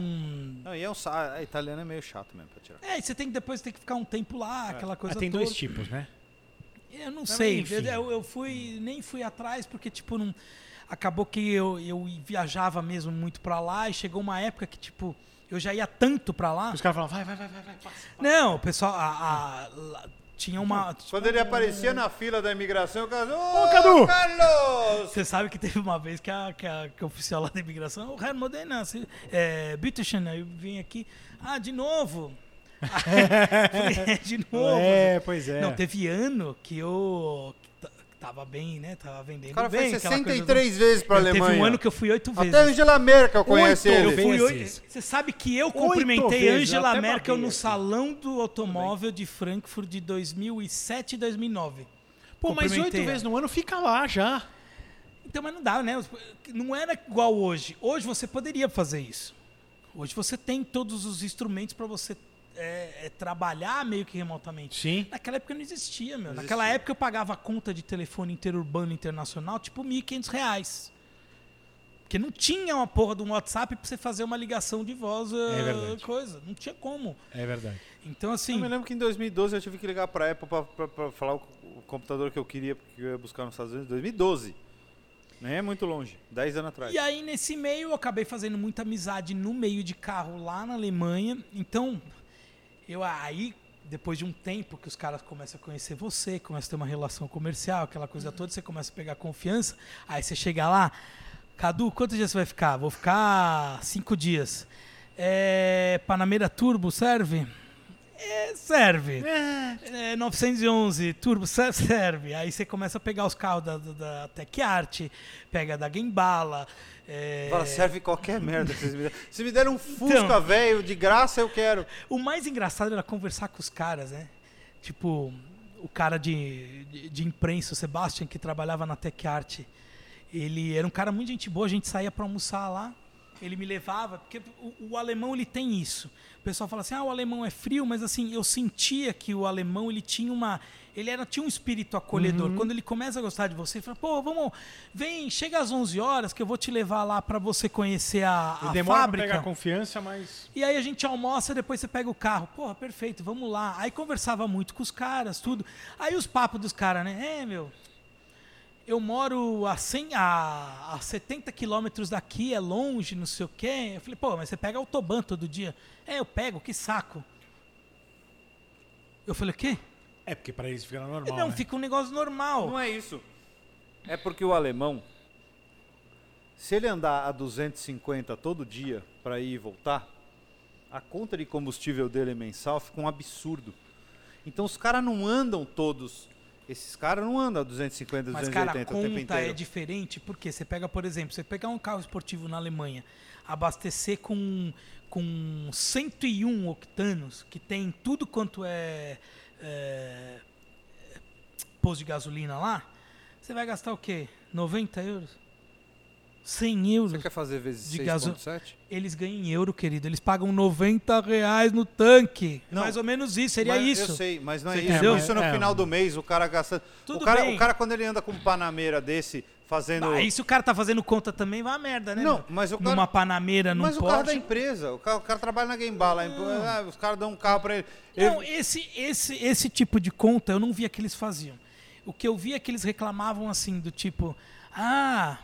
Não, e é um, sa- a italiana é meio chato mesmo pra tirar. É, e você tem que depois ter que ficar um tempo lá, aquela coisa Ah, tem toda. dois tipos, né? Eu não sei. enfim. Eu, eu fui, nem fui atrás porque, tipo, não, acabou que eu, eu viajava mesmo muito pra lá e chegou uma época que, tipo, eu já ia tanto pra lá. Os caras falam, vai, vai, vai, vai, vai, passa. Não, o pessoal, a, a- lá- tinha uma. Quando ele aparecia na fila da imigração, o cara... Ô, Cadu!" Carlos! Você sabe que teve uma vez que a, que a, que a oficial lá da imigração, o Herr Modena, se- é, Bitteschön, aí eu vim aqui, ah, de novo. "É, de novo. É, pois é. Não, teve ano que eu tava bem, né? Tava vendendo O cara bem. foi aquela coisa 63 vezes pra do... Alemanha. Teve um ano que eu fui oito vezes. Até Angela Merkel conhece Oito ele. Eu fui vezes. oito- Você sabe que eu cumprimentei eu Angela Merkel no salão do automóvel de Frankfurt de 2007 e 2009. Pô, mas oito vezes no ano fica lá já. Então, mas não dá, né? Não era igual hoje. Hoje você poderia fazer isso. Hoje você tem todos os instrumentos para você é, é, trabalhar meio que remotamente. Sim. Naquela época não existia, meu. Não Naquela existia. época eu pagava a conta de telefone interurbano internacional tipo 1.500 reais. Porque não tinha uma porra de um WhatsApp pra você fazer uma ligação de voz, É eh, coisa. Não tinha como. É verdade. Então, Eu assim, me lembro que em 2012 eu tive que ligar pra Apple pra, pra- pra falar o, o computador que eu queria, porque eu ia buscar nos Estados Unidos. 2012. Nem é muito longe. 10 anos atrás. E aí, nesse meio, eu acabei fazendo muita amizade no meio de carro lá na Alemanha. Então, eu aí, depois de um tempo que os caras começam a conhecer você, começam a ter uma relação comercial, aquela coisa toda, você começa a pegar confiança. Aí você chega lá, Cadu, quantos dias você vai ficar? Vou ficar cinco dias. É, Panamera Turbo serve? É, serve. É, 911 Turbo ser- serve. Aí você começa a pegar os carros da, da, da Tech Art, pega da Gembala. É... Fala, serve qualquer merda que vocês me deram. Se me deram um Fusca Então. velho, de graça eu quero. O mais engraçado era conversar com os caras, né? Tipo, o cara de, de, de imprensa, o Sebastian, que trabalhava na Tech Art. Ele era um cara muito gente boa, a gente saía pra almoçar lá. Ele me levava, porque o, o alemão ele tem isso. O pessoal fala assim: "Ah, o alemão é frio", mas assim, eu sentia que o alemão ele tinha uma ele era tinha um espírito acolhedor. Uhum. Quando ele começa a gostar de você, ele fala: "Pô, vamos, vem, chega às 11 horas que eu vou te levar lá pra você conhecer a, a demora fábrica". pra pegar confiança, mas. E aí a gente almoça, depois você pega o carro. Porra, perfeito, vamos lá. Aí conversava muito com os caras, tudo. Aí os papos dos caras, né? É, meu, eu moro a, 100, a, a 70 quilômetros daqui, é longe, não sei o quê. Eu falei, pô, mas você pega autoban todo dia. É, eu pego, que saco. Eu falei, o quê? É porque pra eles fica normal. não, né? fica um negócio normal. Não é isso. É porque o alemão, se ele andar a 250 todo dia para ir e voltar, a conta de combustível dele mensal fica um absurdo. Então os caras não andam todos. Esses caras não andam a 250, Mas, 280 cara, a conta é diferente porque você pega, por exemplo, você pegar um carro esportivo na Alemanha, abastecer com, com 101 octanos, que tem tudo quanto é, é posto de gasolina lá, você vai gastar o quê? 90 euros? 100 euros. Você quer fazer vezes De gaso- 6.7? Eles ganham em euro, querido. Eles pagam 90 reais no tanque. Não. Mais ou menos isso, seria Mas isso. Eu sei, mas não é Você isso. entendeu? Isso no É, final é. do mês, o cara gastando. Tudo o, cara, bem. o cara, quando ele anda com um panameira desse, fazendo. Aí se o cara tá fazendo conta também, vai a merda, né? Não, mas o cara- Numa Panameira, num mas o carro da Porsche. empresa. O cara, o cara trabalha na Game Bar ah, os caras dão um carro pra ele. Ele- Não, esse, esse, esse tipo de conta eu não via que eles faziam. O que eu via é que eles reclamavam assim, do tipo, ah,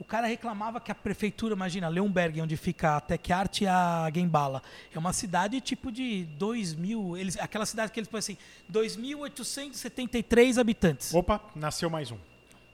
o cara reclamava que a prefeitura, imagina, Leonberg, onde fica a Tech Art e a Gembala, é uma cidade tipo de 2 mil, eles, aquela cidade que eles põem assim, 2.873 habitantes. Opa, nasceu mais um.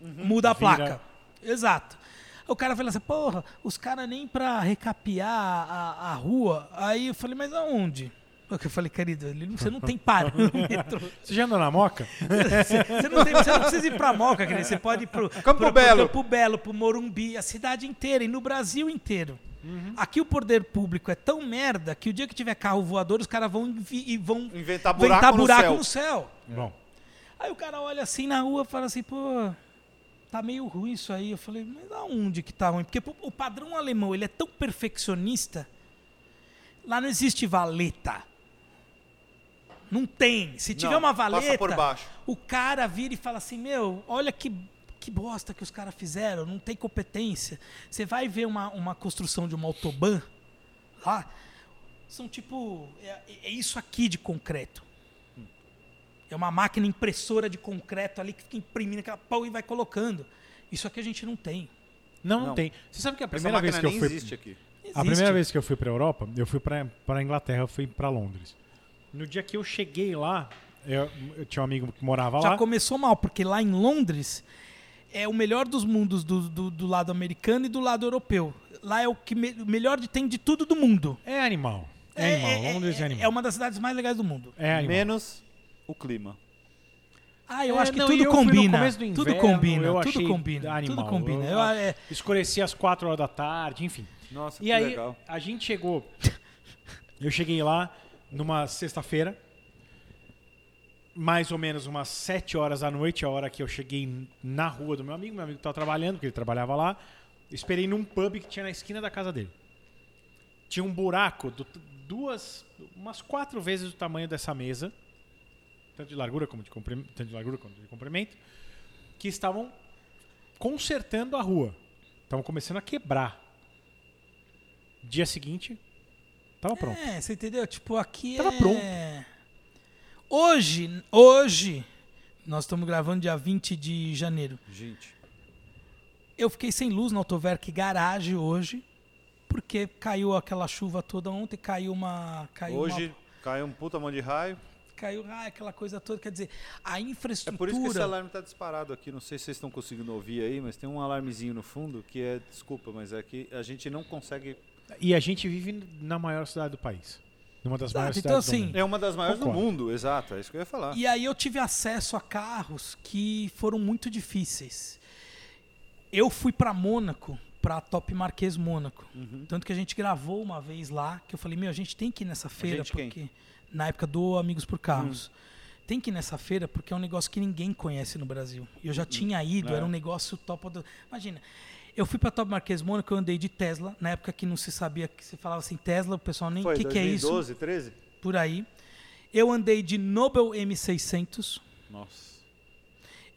Muda a Vira. placa. Exato. O cara falou assim, porra, os caras nem pra recapear a, a rua. Aí eu falei, mas aonde? Eu falei, querido, você não tem parâmetro. Você já andou na moca? Você não, tem- você não precisa ir pra Moca, querido. Você pode ir pro Campo pro, Belo. Pro Campo Belo, pro Morumbi, a cidade inteira e no Brasil inteiro. Uhum. Aqui o poder público é tão merda que o dia que tiver carro voador, os caras vão, e vão Inventar buraco inventar no buraco céu. no céu. Bom, Aí o cara olha assim na rua e fala assim, pô, tá meio ruim isso aí. Eu falei, mas aonde que tá ruim? Porque pô, o padrão alemão, ele é tão perfeccionista, lá não existe valeta. Não tem. Se tiver Não, uma valeta, por baixo. o cara vira e fala assim, meu, olha que, que bosta que os caras fizeram, não tem competência. Você vai ver uma, uma construção de uma autobahn lá, são tipo, é, é isso aqui de concreto. É uma máquina impressora de concreto ali que fica imprimindo aquela pau e vai colocando. Isso aqui a gente não tem. não, não, Não. tem. Você sabe que a Essa primeira vez que eu fui. existe aqui. A Existe. primeira vez que eu fui pra Europa, eu fui pra Inglaterra, eu fui pra Londres. No dia que eu cheguei lá, eu, eu tinha um amigo que morava Já lá. começou mal, porque lá em Londres é o melhor dos mundos do, do, do lado americano e do lado europeu. Lá é o que me- o melhor de, tem de tudo do mundo. É animal. É, animal. Londres é, animal. é uma das cidades mais legais do mundo. É animal. Menos o clima. Ah, eu É, acho que não, tudo eu fui no combina. do tudo inverno, combina, eu tudo combina. animal. Tudo combina. Eu- Eu, é, Escurecia às 4 horas da tarde, enfim. Nossa, E que aí, legal. a gente chegou. Eu cheguei lá numa sexta-feira, mais ou menos umas 7 horas da noite, a hora que eu cheguei na rua do meu amigo. Meu amigo estava trabalhando, porque ele trabalhava lá. Esperei num pub que tinha na esquina da casa dele. Tinha um buraco, do- duas, umas quatro vezes o tamanho dessa mesa, tanto de largura como de tanto de largura quanto de comprimento, que estavam consertando a rua. Estavam começando a quebrar. Dia seguinte, tava pronto. é, você entendeu? Tipo, aqui Tava é... pronto. Hoje, hoje, nós estamos gravando dia 20 de janeiro. Gente. Eu fiquei sem luz na Autoverk Garage hoje, porque caiu aquela chuva toda ontem, caiu uma... Caiu Hoje uma, caiu um puta mão de raio. caiu ah, aquela coisa toda, quer dizer, a É infraestrutura... por isso que esse alarme tá disparado aqui. Não sei se vocês estão conseguindo ouvir aí, mas tem um alarmezinho no fundo que é. Desculpa, mas é que a gente não consegue. E a gente vive na maior cidade do país. Numa das Exato, maiores então, cidades do assim, mundo. É uma das maiores Concordo. do mundo, exato. É isso que eu ia falar. E aí eu tive acesso a carros que foram muito difíceis. Eu fui para Mônaco, para Top Marquês Mônaco. Uhum. Tanto que a gente gravou uma vez lá, que eu falei, meu, a gente tem que ir nessa feira, gente quem? porque na época do Amigos por Carros. Hum. Tem que ir nessa feira porque é um negócio que ninguém conhece no Brasil. Eu já tinha ido, É. era um negócio top do. Imagina, eu fui para Top Marquês Mônaco, eu andei de Tesla, na época que não se sabia que se falava assim Tesla, o pessoal nem o Foi que, que é isso 2012, 13? por aí. Eu andei de Nobel M600. Nossa.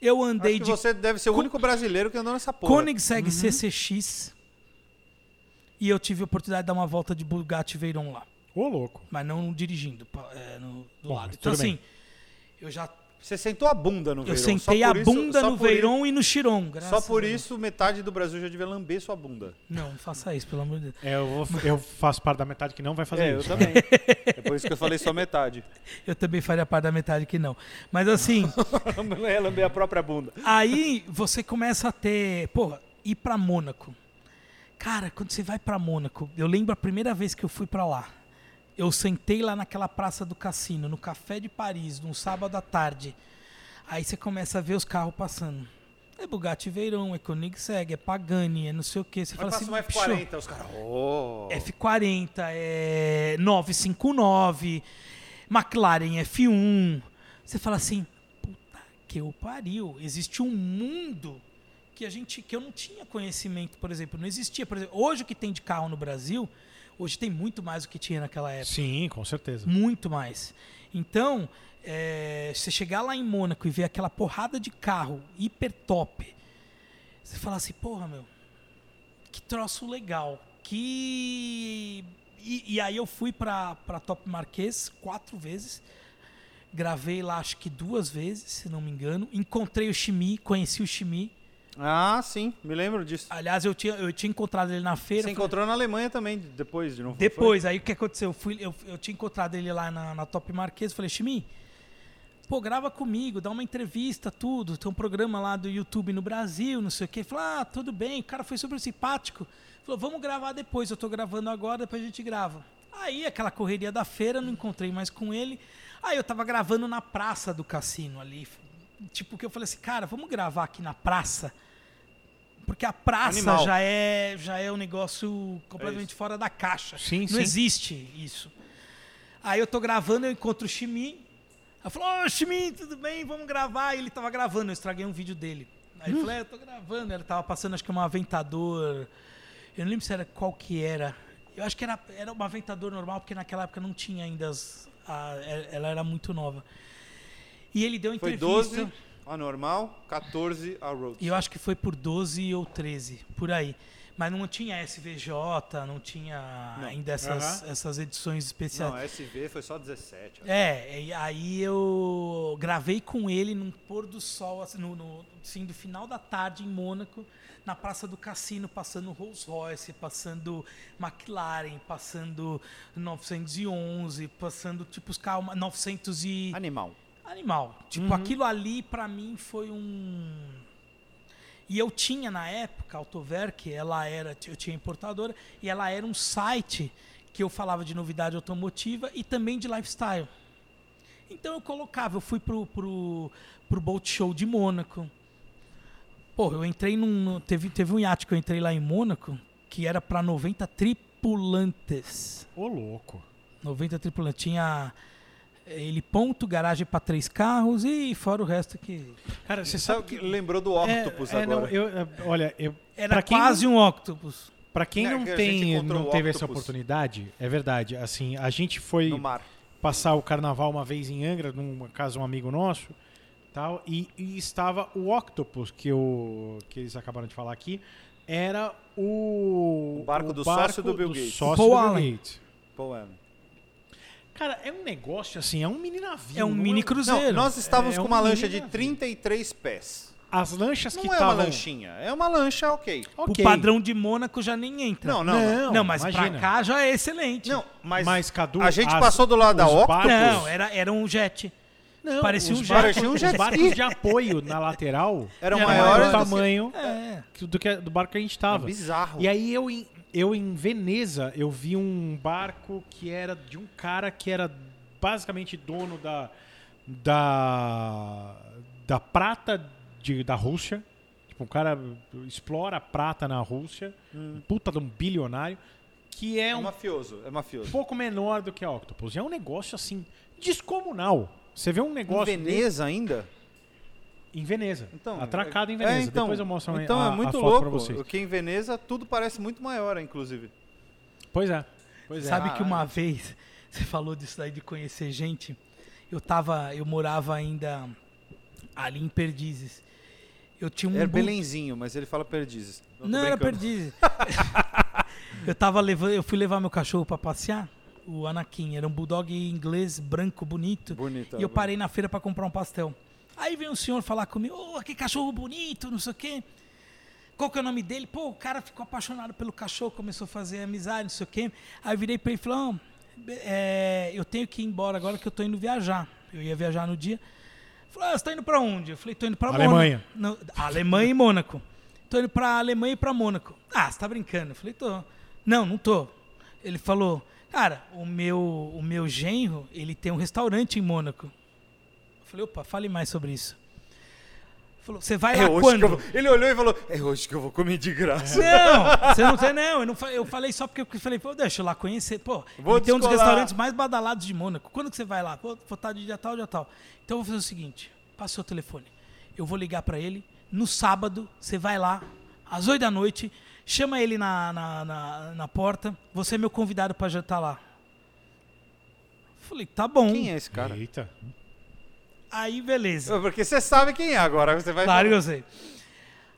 Eu Acho andei que de você deve ser o Co- único brasileiro que andou nessa porra. Koenigsegg CCX. E eu tive a oportunidade de dar uma volta de Bugatti Veyron lá. Ô, louco. Mas não dirigindo, é, no, do Bom, lado. Então, tudo bem. assim, eu já Você sentou a bunda no eu Veyron. sentei só a isso- bunda no por Veyron e no Chiron. Graças só por a Deus. isso, metade do Brasil já devia lamber sua bunda. Não, não faça isso, pelo amor de Deus. É, eu, vou- eu faço parte da metade que não vai fazer é, eu isso. também. é por isso que eu falei só metade. Eu também faria parte da metade que não. Mas assim, é lamber a própria bunda. aí você começa a ter, porra, ir pra Mônaco. Cara, quando você vai pra Mônaco, eu lembro a primeira vez que eu fui pra lá. Eu sentei lá naquela praça do cassino, no Café de Paris, num sábado à tarde. Aí você começa a ver os carros passando. É Bugatti Veyron, é Koenigsegg, é Pagani, é não sei o que. Você Mas fala assim, um "Bicho, F40, os caras. Oh. F40, é 959, McLaren F1. Você fala assim, puta que o pariu, existe um mundo que a gente que eu não tinha conhecimento, por exemplo, não existia, por exemplo, hoje o que tem de carro no Brasil, hoje tem muito mais do que tinha naquela época. Sim, com certeza. Muito mais. Então, é, você chegar lá em Mônaco e ver aquela porrada de carro hiper top, você fala assim, porra, meu, que troço legal. Que. E, e aí eu fui pra Top Marquês quatro vezes. Gravei lá acho que duas vezes, se não me engano. Encontrei o Chimi, conheci o Chimi. Ah, sim, me lembro disso. Aliás, eu tinha, eu tinha encontrado ele na feira. Você falei- encontrou na Alemanha também, depois de novo. não foi? Depois, aí o que aconteceu? Eu, fui, eu, eu tinha encontrado ele lá na, na Top Marquês, falei, Chimi, pô, grava comigo, dá uma entrevista, tudo. Tem um programa lá do YouTube no Brasil, não sei o quê. Falei, ah, tudo bem, o cara foi super simpático. Falou, vamos gravar depois, eu tô gravando agora, depois a gente grava. Aí, aquela correria da feira, não encontrei mais com ele. Aí eu tava gravando na praça do cassino ali. Tipo, que eu falei assim, cara, vamos gravar aqui na praça? Porque a praça Animal. já é, já é um negócio completamente fora da caixa. Sim, não sim. existe isso. Aí eu tô gravando, eu encontro o Chimi. Aí falou, ô Chimi, tudo bem? Vamos gravar. E ele tava gravando, eu estraguei um vídeo dele. Aí eu falei, é, eu tô gravando. Ele tava passando, acho que um aventador. Eu não lembro se era qual que era. Eu acho que era, era um aventador normal, porque naquela época não tinha ainda as. a- ela era muito nova. E ele deu Foi entrevista. 12 a normal, 14 a road. E eu acho que foi por 12 ou 13, por aí. Mas não tinha SVJ, não tinha Não. ainda essas, essas edições especiais. Não, SV foi só 17. acho. É, e aí eu gravei com ele num pôr do sol, assim, no, no, assim, do final da tarde em Mônaco, na Praça do Cassino, passando Rolls Royce, passando McLaren, passando 911, passando tipo os carros 900 e Animal. Animal. Tipo, aquilo ali pra mim foi um. E eu tinha na época, a Autoverk, ela era, eu tinha importadora, e ela era um site que eu falava de novidade automotiva e também de lifestyle. Então eu colocava, eu fui pro, pro, pro Boat Show de Mônaco. Pô, eu entrei num. Teve, teve um iate que eu entrei lá em Mônaco que era pra 90 tripulantes. Ô, louco. 90 tripulantes. Tinha ele ponto, garagem para três carros e fora o resto que. Cara, você Sabe que lembrou do É, Octopus é, não, agora. eu, é, olha, eu, Era pra quem quase um octopus. Pra quem Né, não gente tem, não teve essa oportunidade, é verdade. Assim, a gente foi No mar. passar o carnaval uma vez em Angra, numa casa de um amigo nosso, tal, e, e estava o Octopus que o que eles acabaram de falar aqui, era o O barco do sócio do Bill Gates. sócio Paul do Bill Allen. Gates. Pô, é. Cara, é um negócio assim, é um mini navio. É um não mini um- cruzeiro. Não, nós estávamos É com um uma lancha mini de navio. 33 pés. As lanchas Não que é uma estavam lanchinha, é uma lancha ok. Ok. O padrão de Mônaco já nem entra. Não, não, não. Não, Não, mas imagina. pra cá já é excelente. Não, mas, Mas, Cadu, a gente as- passou do lado da Octopus. barcos- Não, era, era um jet. Não, Parecia os um jet. barcos, Parecia um jet Os barcos de apoio na lateral eram É, maiores do do tamanho É. do, que, do barco que a gente tava. É bizarro. E aí eu eu em Veneza, eu vi um barco que era de um cara que era basicamente dono da da da prata de, da Rússia. Tipo, um cara explora a prata na Rússia, um puta de um bilionário, que é É um mafioso, é mafioso. pouco menor do que a Octopus. É um negócio assim descomunal. Você vê um Em negócio Veneza ainda? Em Veneza. Então, atracado em é- Veneza. é, então, Depois eu mostro a- Então a, é muito a foto louco. pra vocês. Porque em Veneza tudo parece muito maior, inclusive. Pois é. Pois é. Sabe que Caralho. uma vez você falou disso daí de conhecer gente. Eu tava, eu morava ainda ali em Perdizes. Eu tinha um Era bu- Belenzinho, mas ele fala perdizes. Tô Não era brincando. Perdizes. eu tava levando, eu fui levar meu cachorro pra passear. O Anakin era um bulldog inglês branco bonito. Bonito. E eu parei na feira pra comprar um pastel. Aí veio um senhor falar comigo, ô, que cachorro bonito, não sei o quê. Qual que é o nome dele? Pô, o cara ficou apaixonado pelo cachorro, começou a fazer amizade, não sei o quê. Aí eu virei pra ele e falei, "Ó, be- é, eu tenho que ir embora agora que eu tô indo viajar. Eu ia viajar no dia. Ele Falou, ah, você tá indo pra onde? Eu falei, tô indo pra Alemanha. Mônaco. Não, Alemanha e Mônaco. Tô indo pra Alemanha e pra Mônaco. Ah, você tá brincando? Eu falei, tô. Não, não tô. Ele falou, cara, o meu, o meu genro, ele tem um restaurante em Mônaco. Falei, opa, fale mais sobre isso. Falou, você vai É lá quando? vou... Ele olhou e falou: É hoje que eu vou comer de graça. Não, você não tem, não. Eu, não fa- eu falei só porque eu falei, pô, deixa eu lá conhecer. Pô, Vou tem um dos restaurantes mais badalados de Mônaco. Quando que você vai lá? Pô, vou estar de dia tal, dia tal. Então eu vou fazer o seguinte: passa o seu telefone. Eu vou ligar pra ele, no sábado, você vai lá, às 8 da noite, chama ele na, na, na, na porta, você é meu convidado para jantar lá. Falei, tá bom. Quem é esse cara? Eita. Aí, beleza. Porque você sabe quem é agora. Você vai Claro que eu sei.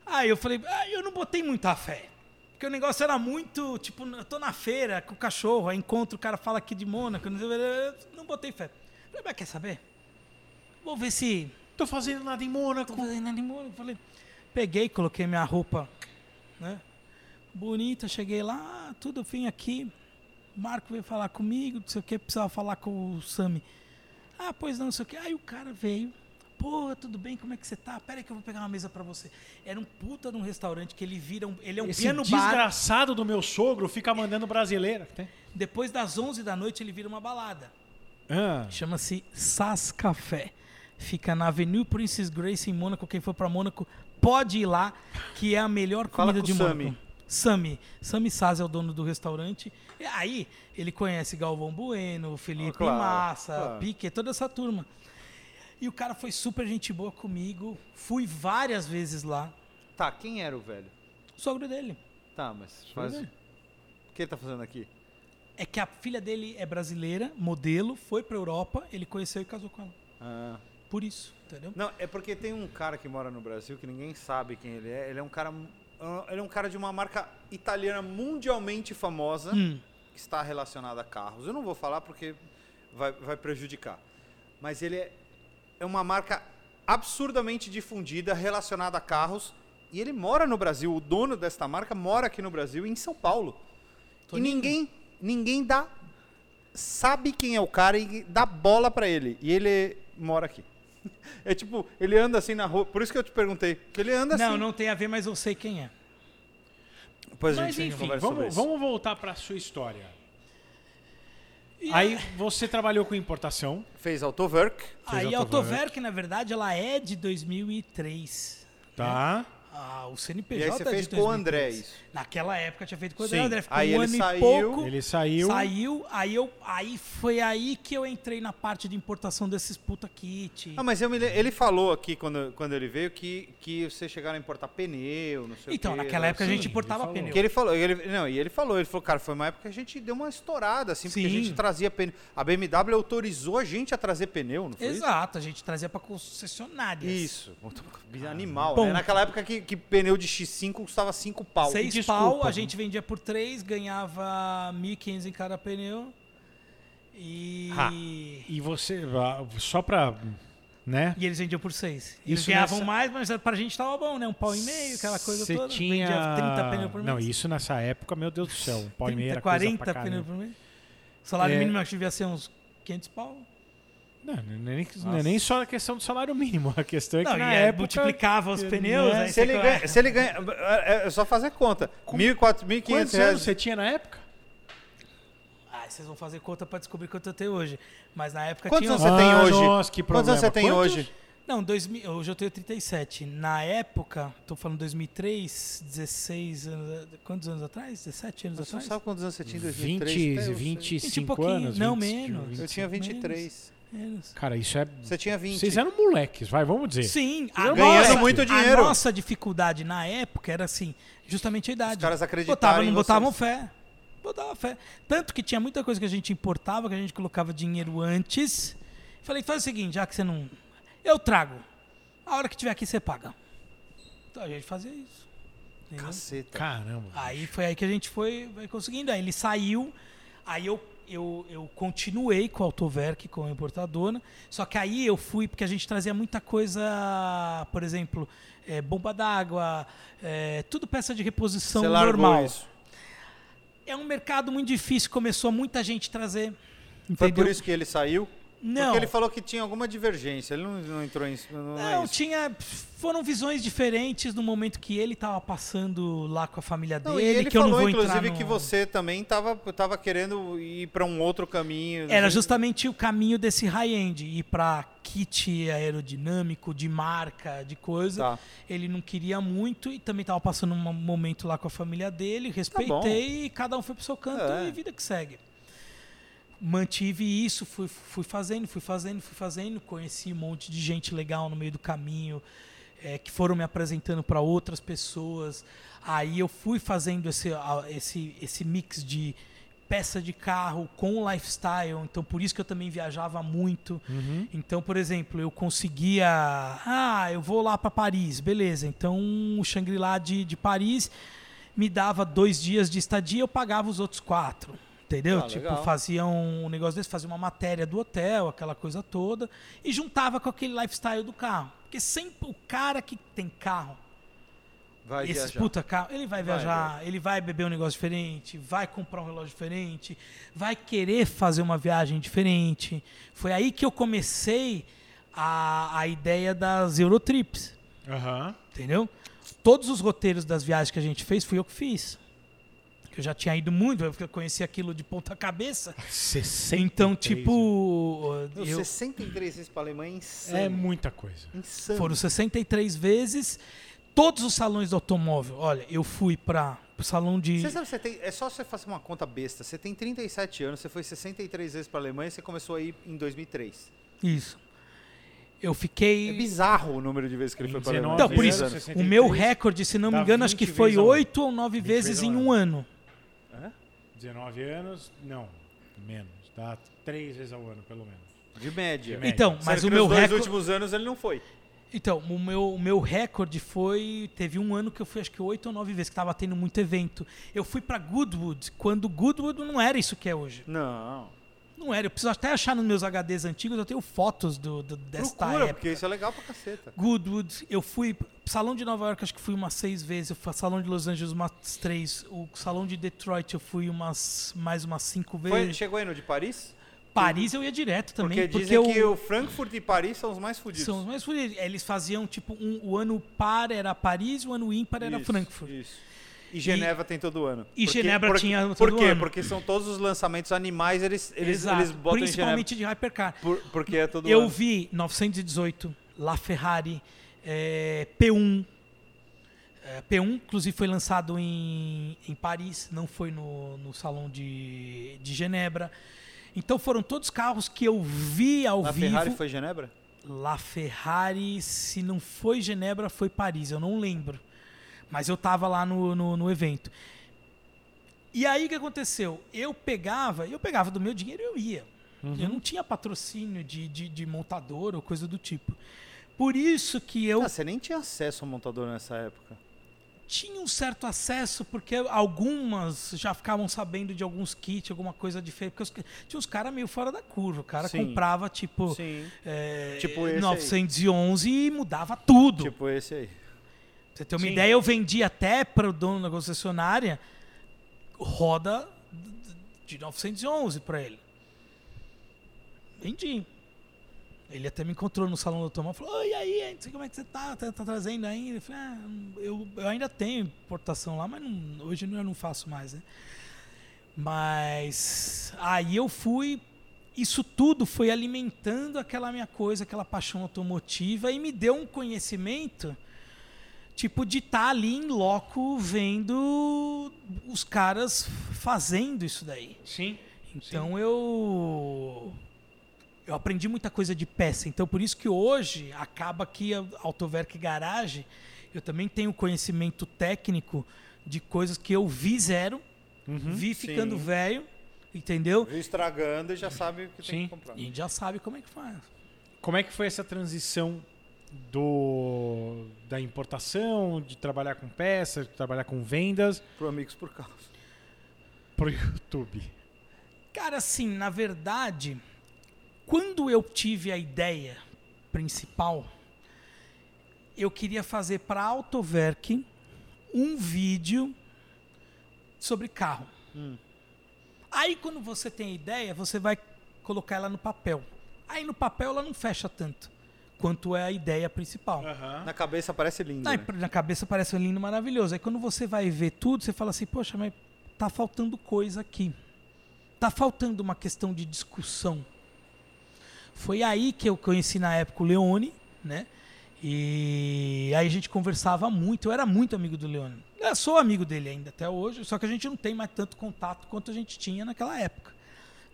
Aí eu falei, ah, eu não botei muita fé. Porque o negócio era muito, tipo, eu tô na feira com o cachorro, aí encontro o cara fala aqui de Mônaco, não, sei, eu não botei fé. Falei, mas quer saber? Vou ver se Tô fazendo nada em Mônaco. Tô fazendo nada em Mônaco. Falei, peguei, coloquei minha roupa, né? Bonita, cheguei lá, tudo, vim aqui. O Marco veio falar comigo, não sei o que, precisava falar com o Sami. Ah, pois não, não sei o que. Aí o cara veio. Pô, tudo bem, como é que você tá? Pera aí que eu vou pegar uma mesa pra você. Era um puta de um restaurante que ele vira um, ele é um Esse piano bar. desgraçado do meu sogro fica mandando brasileira. Depois das 11 da noite ele vira uma balada. Ah, Chama-se Sas Café. Fica na Avenue Princess Grace em Mônaco. Quem for pra Mônaco pode ir lá, que é a melhor Fala comida com de o Mônaco. Sami. Sami. Sami Saz é o dono do restaurante. E aí, ele conhece Galvão Bueno, Felipe Ah, claro, Massa, claro. Pique, toda essa turma. E o cara foi super gente boa comigo. Fui várias vezes lá. Tá, quem era o velho? O sogro dele. Tá, mas faz... O que ele tá fazendo aqui? É que a filha dele é brasileira, modelo, foi pra Europa, ele conheceu e casou com ela. Ah. Por isso, entendeu? Não, é porque tem um cara que mora no Brasil que ninguém sabe quem ele é. Ele é um cara... Ele é um cara de uma marca italiana mundialmente famosa Hum. que está relacionada a carros. Eu não vou falar porque vai, vai prejudicar. Mas ele é, é uma marca absurdamente difundida relacionada a carros e ele mora no Brasil. O dono desta marca mora aqui no Brasil, em São Paulo. Toninho. E ninguém, ninguém dá sabe quem é o cara e dá bola pra ele. E ele mora aqui. É tipo, ele anda assim na rua. Por isso que eu te perguntei. Que ele anda Não, assim. não tem a ver, mas eu sei quem é. Depois a mas gente enfim, conversa sobre vamos, isso. vamos voltar pra sua história. E Aí você trabalhou com importação. Fez Autowerk. Aí a Autoverk. Autoverk, na verdade, ela é de 2003. Tá. Ah, o CNPJ E aí você é fez com o André 2003. isso. Naquela época tinha feito com o André. Sim. André ficou Aí um ele ano saiu, e pouco. Ele saiu. Saiu, aí eu, aí foi aí que eu entrei na parte de importação desses puta kit. Ah, mas eu me le- ele falou aqui quando, quando ele veio que, que vocês chegaram a importar pneu, não sei então, o quê. naquela época a sim, gente importava pneu. Que ele falou, ele, não, e ele falou, ele falou, cara, foi uma época que a gente deu uma estourada, assim, porque a Sim. gente trazia pneu. A BMW autorizou a gente a trazer pneu, não foi isso? Exato, a gente trazia pra concessionárias. Isso. Animal, Bom. né? Naquela época que, que pneu de X5 custava 5 pau. Seis Desculpa. pau, a gente vendia por três, ganhava 1.500 em cada pneu. E. Ah. E você, ah, só pra, né? E eles vendiam por seis. Eles Isso ganhavam nessa- mais, mas pra gente tava bom, né? Um pau e meio, aquela coisa Você toda. tinha... Vendia 30 pneus por mês. Não, isso nessa época, meu Deus do céu. Um pau e meio 30, era coisa 40 pra pneus por mês. O salário É. mínimo acho que devia ser uns 500 pau. Não, não é nem, não é nem só a questão do salário mínimo. A questão é que na aí época... multiplicava os né, pneus. aí Se ele, ganha, se ele ganha. É é só fazer conta. 1.400, 1.500 Quantos anos você tinha na época? Ah, vocês vão fazer conta pra descobrir quanto eu tenho hoje. Mas na época Quantos tinha. anos você tem Ah, hoje? nossa, que Quantos anos você tem problema. hoje? Não, 2000, hoje eu tenho 37. Na época, tô falando 2003, 16 anos. Quantos anos atrás? 17 anos Você não atrás? sabe quantos anos você tinha em 20, 2003? Até eu sei. 25 pouquinho, anos? não, 20, menos. 20. Eu tinha 23. Menos. Cara, isso é... Você tinha 20. Vocês eram moleques, vai, vamos dizer. Sim, Ganhando nossa- muito dinheiro. A nossa dificuldade na época era assim, justamente a idade. Os caras acreditaram Botavam, em não vocês. botavam fé. Botava fé. Tanto que tinha muita coisa que a gente importava, que a gente colocava dinheiro antes. Falei, faz o seguinte, já que você não. Eu trago. A hora que tiver aqui, você paga. Então a gente fazia isso. entendeu? Caceta. Caramba. Aí foi aí que a gente foi, foi conseguindo. Aí ele saiu, aí eu, eu, eu continuei com a Autoverk, com a importadora. Só que aí eu fui, porque a gente trazia muita coisa, por exemplo, eh, bomba d'água, eh, tudo peça de reposição Você normal. isso. É um mercado muito difícil, começou muita gente trazer. Foi Entendeu? por isso que ele saiu? Não. Porque ele falou que tinha alguma divergência. Ele não, não entrou em. Não, é Não, isso. tinha. Foram visões diferentes no momento que ele estava passando lá com a família Não, dele, e ele que eu não falou, vou inclusive, no... que você também tava, tava querendo ir para um outro caminho. Era Assim, justamente o caminho desse high-end, ir para kit aerodinâmico, de marca, de coisa. Tá. Ele não queria muito e também estava passando um momento lá com a família dele, respeitei bom. e cada um foi pro seu canto É. e vida que segue. Mantive isso, fui, fui fazendo, fui fazendo, fui fazendo, conheci um monte de gente legal no meio do caminho. é, que foram me apresentando para outras pessoas. Aí eu fui fazendo esse, esse, esse mix de peça de carro com lifestyle, então por isso que eu também viajava muito. Então, por exemplo, eu conseguia. Ah, eu vou lá para Paris, beleza. Então o Shangri-La de, de Paris me dava dois dias de estadia, eu pagava os outros quatro. Entendeu? Ah, tipo, legal. fazia um negócio desse, fazia uma matéria do hotel, aquela coisa toda, e juntava com aquele lifestyle do carro. Porque sempre o cara que tem carro, Vai esse viajar. puta carro, ele vai Vai, viajar, ele vai beber um negócio diferente, vai comprar um relógio diferente, vai querer fazer uma viagem diferente. Foi aí que eu comecei a, a ideia das Eurotrips, Aham. entendeu? Todos os roteiros das viagens que a gente fez, fui eu que fiz. Que eu já tinha ido muito, eu conheci aquilo de ponta cabeça. 63 Então, tipo, Meu, eu, 63 vezes para Alemanha é insano. É muita coisa. insano. Foram 63 vezes. Todos os salões do automóvel. Olha, eu fui para o salão de. Você sabe, você tem, é só você fazer uma conta besta. Você tem 37 anos, você foi 63 vezes para Alemanha e você começou a ir em 2003. Isso. Eu É fiquei. bizarro o número de vezes que ele Em foi para Alemanha. 19 Então, por isso, 63, o meu recorde, se não me engano, acho que 20 foi. 8 ou 9 20 vezes em um ano. 19 anos, não, menos. Dá três vezes ao ano, pelo menos. De média. De média. Então, mas o nos meu dois recorde. últimos anos ele não foi. Então, o meu, o meu recorde foi. Teve um ano que eu fui, acho que 8 ou 9 vezes, que tava tendo muito evento. Eu fui para Goodwood, quando Goodwood não era isso que é hoje. Não. Não era. Eu preciso até achar nos meus HDs antigos, eu tenho fotos do, do, desta Procura, época. porque isso é legal pra caceta. Goodwood, eu fui. Salão de Nova York, acho que fui umas seis vezes. Eu fui Salão de Los Angeles umas três. O Salão de Detroit eu fui umas mais umas cinco Foi, vezes. chegou aí no de Paris? Paris eu ia direto também. Porque Porque, dizem eu, que o Frankfurt e Paris são os mais fodidos. são os mais fodidos. Eles faziam tipo um, o ano par era Paris, o ano ímpar era Isso, Frankfurt. Isso. E Geneva tem todo ano. e Genebra por, tinha Por todo quê? ano. Porque são todos os lançamentos animais, eles, eles, Exato. eles botam. Principalmente de Hypercar. Por- porque é todo Eu ano. vi 918, La Ferrari, é, P1. É, P1, inclusive, foi lançado em, em Paris, não foi no, no salão de, de Genebra. Então foram todos carros que eu vi ao Na vivo. Ferrari foi Genebra? La Ferrari, se não foi Genebra, foi Paris, eu não lembro. Mas eu tava lá no, no, no evento. E aí o que aconteceu? Eu pegava, eu pegava do meu dinheiro e eu ia. Eu não tinha patrocínio de, de, de montador ou coisa do tipo. Por isso que eu Ah, você nem tinha acesso ao montador nessa época. tinha um certo acesso, porque algumas já ficavam sabendo de alguns kits, alguma coisa diferente. Porque os- tinha uns caras meio fora da curva. O cara Sim. comprava, tipo, Sim. é, Tipo esse aí. 911 e mudava tudo. Tipo esse aí. Você ter uma Sim. ideia, eu vendi até para o dono da concessionária roda de 911 para ele. Vendi. Ele até me encontrou no salão do automóvel e falou: e aí, não sei como é que você tá, tá, tá trazendo ainda? Eu falei: ah, eu, eu ainda tenho importação lá, mas não- hoje eu não faço mais, né? Mas aí eu fui. Isso tudo foi alimentando aquela minha coisa, aquela paixão automotiva e me deu um conhecimento tipo de estar ali em loco vendo os caras fazendo isso daí. Sim. Então eu eu aprendi muita coisa de peça. Então por isso que hoje acaba que a Autoverk Garage eu também tenho conhecimento técnico de coisas que eu vi zero, vi ficando Sim. velho, entendeu? Viu estragando e já sabe o que tem Sim. que comprar. E já sabe como é que faz. Como é que foi essa transição do da importação, de trabalhar com peças, de trabalhar com vendas Pro Amigos por Carros. pro YouTube? Cara, assim, na verdade, quando eu tive a ideia principal, eu queria fazer para a Autoverk um vídeo sobre carro. Aí, quando você tem a ideia, você vai colocar ela no papel. Aí, no papel, ela não fecha tanto quanto é a ideia principal. Na cabeça parece lindo. Na, né? na cabeça parece lindo maravilhoso. Aí quando você vai ver tudo, você fala assim, poxa, mas tá faltando coisa aqui. Tá faltando uma questão de discussão. Foi aí que eu conheci na época o Leone, né? E aí a gente conversava muito, eu era muito amigo do Leone. Eu sou amigo dele ainda até hoje, só que a gente não tem mais tanto contato quanto a gente tinha naquela época,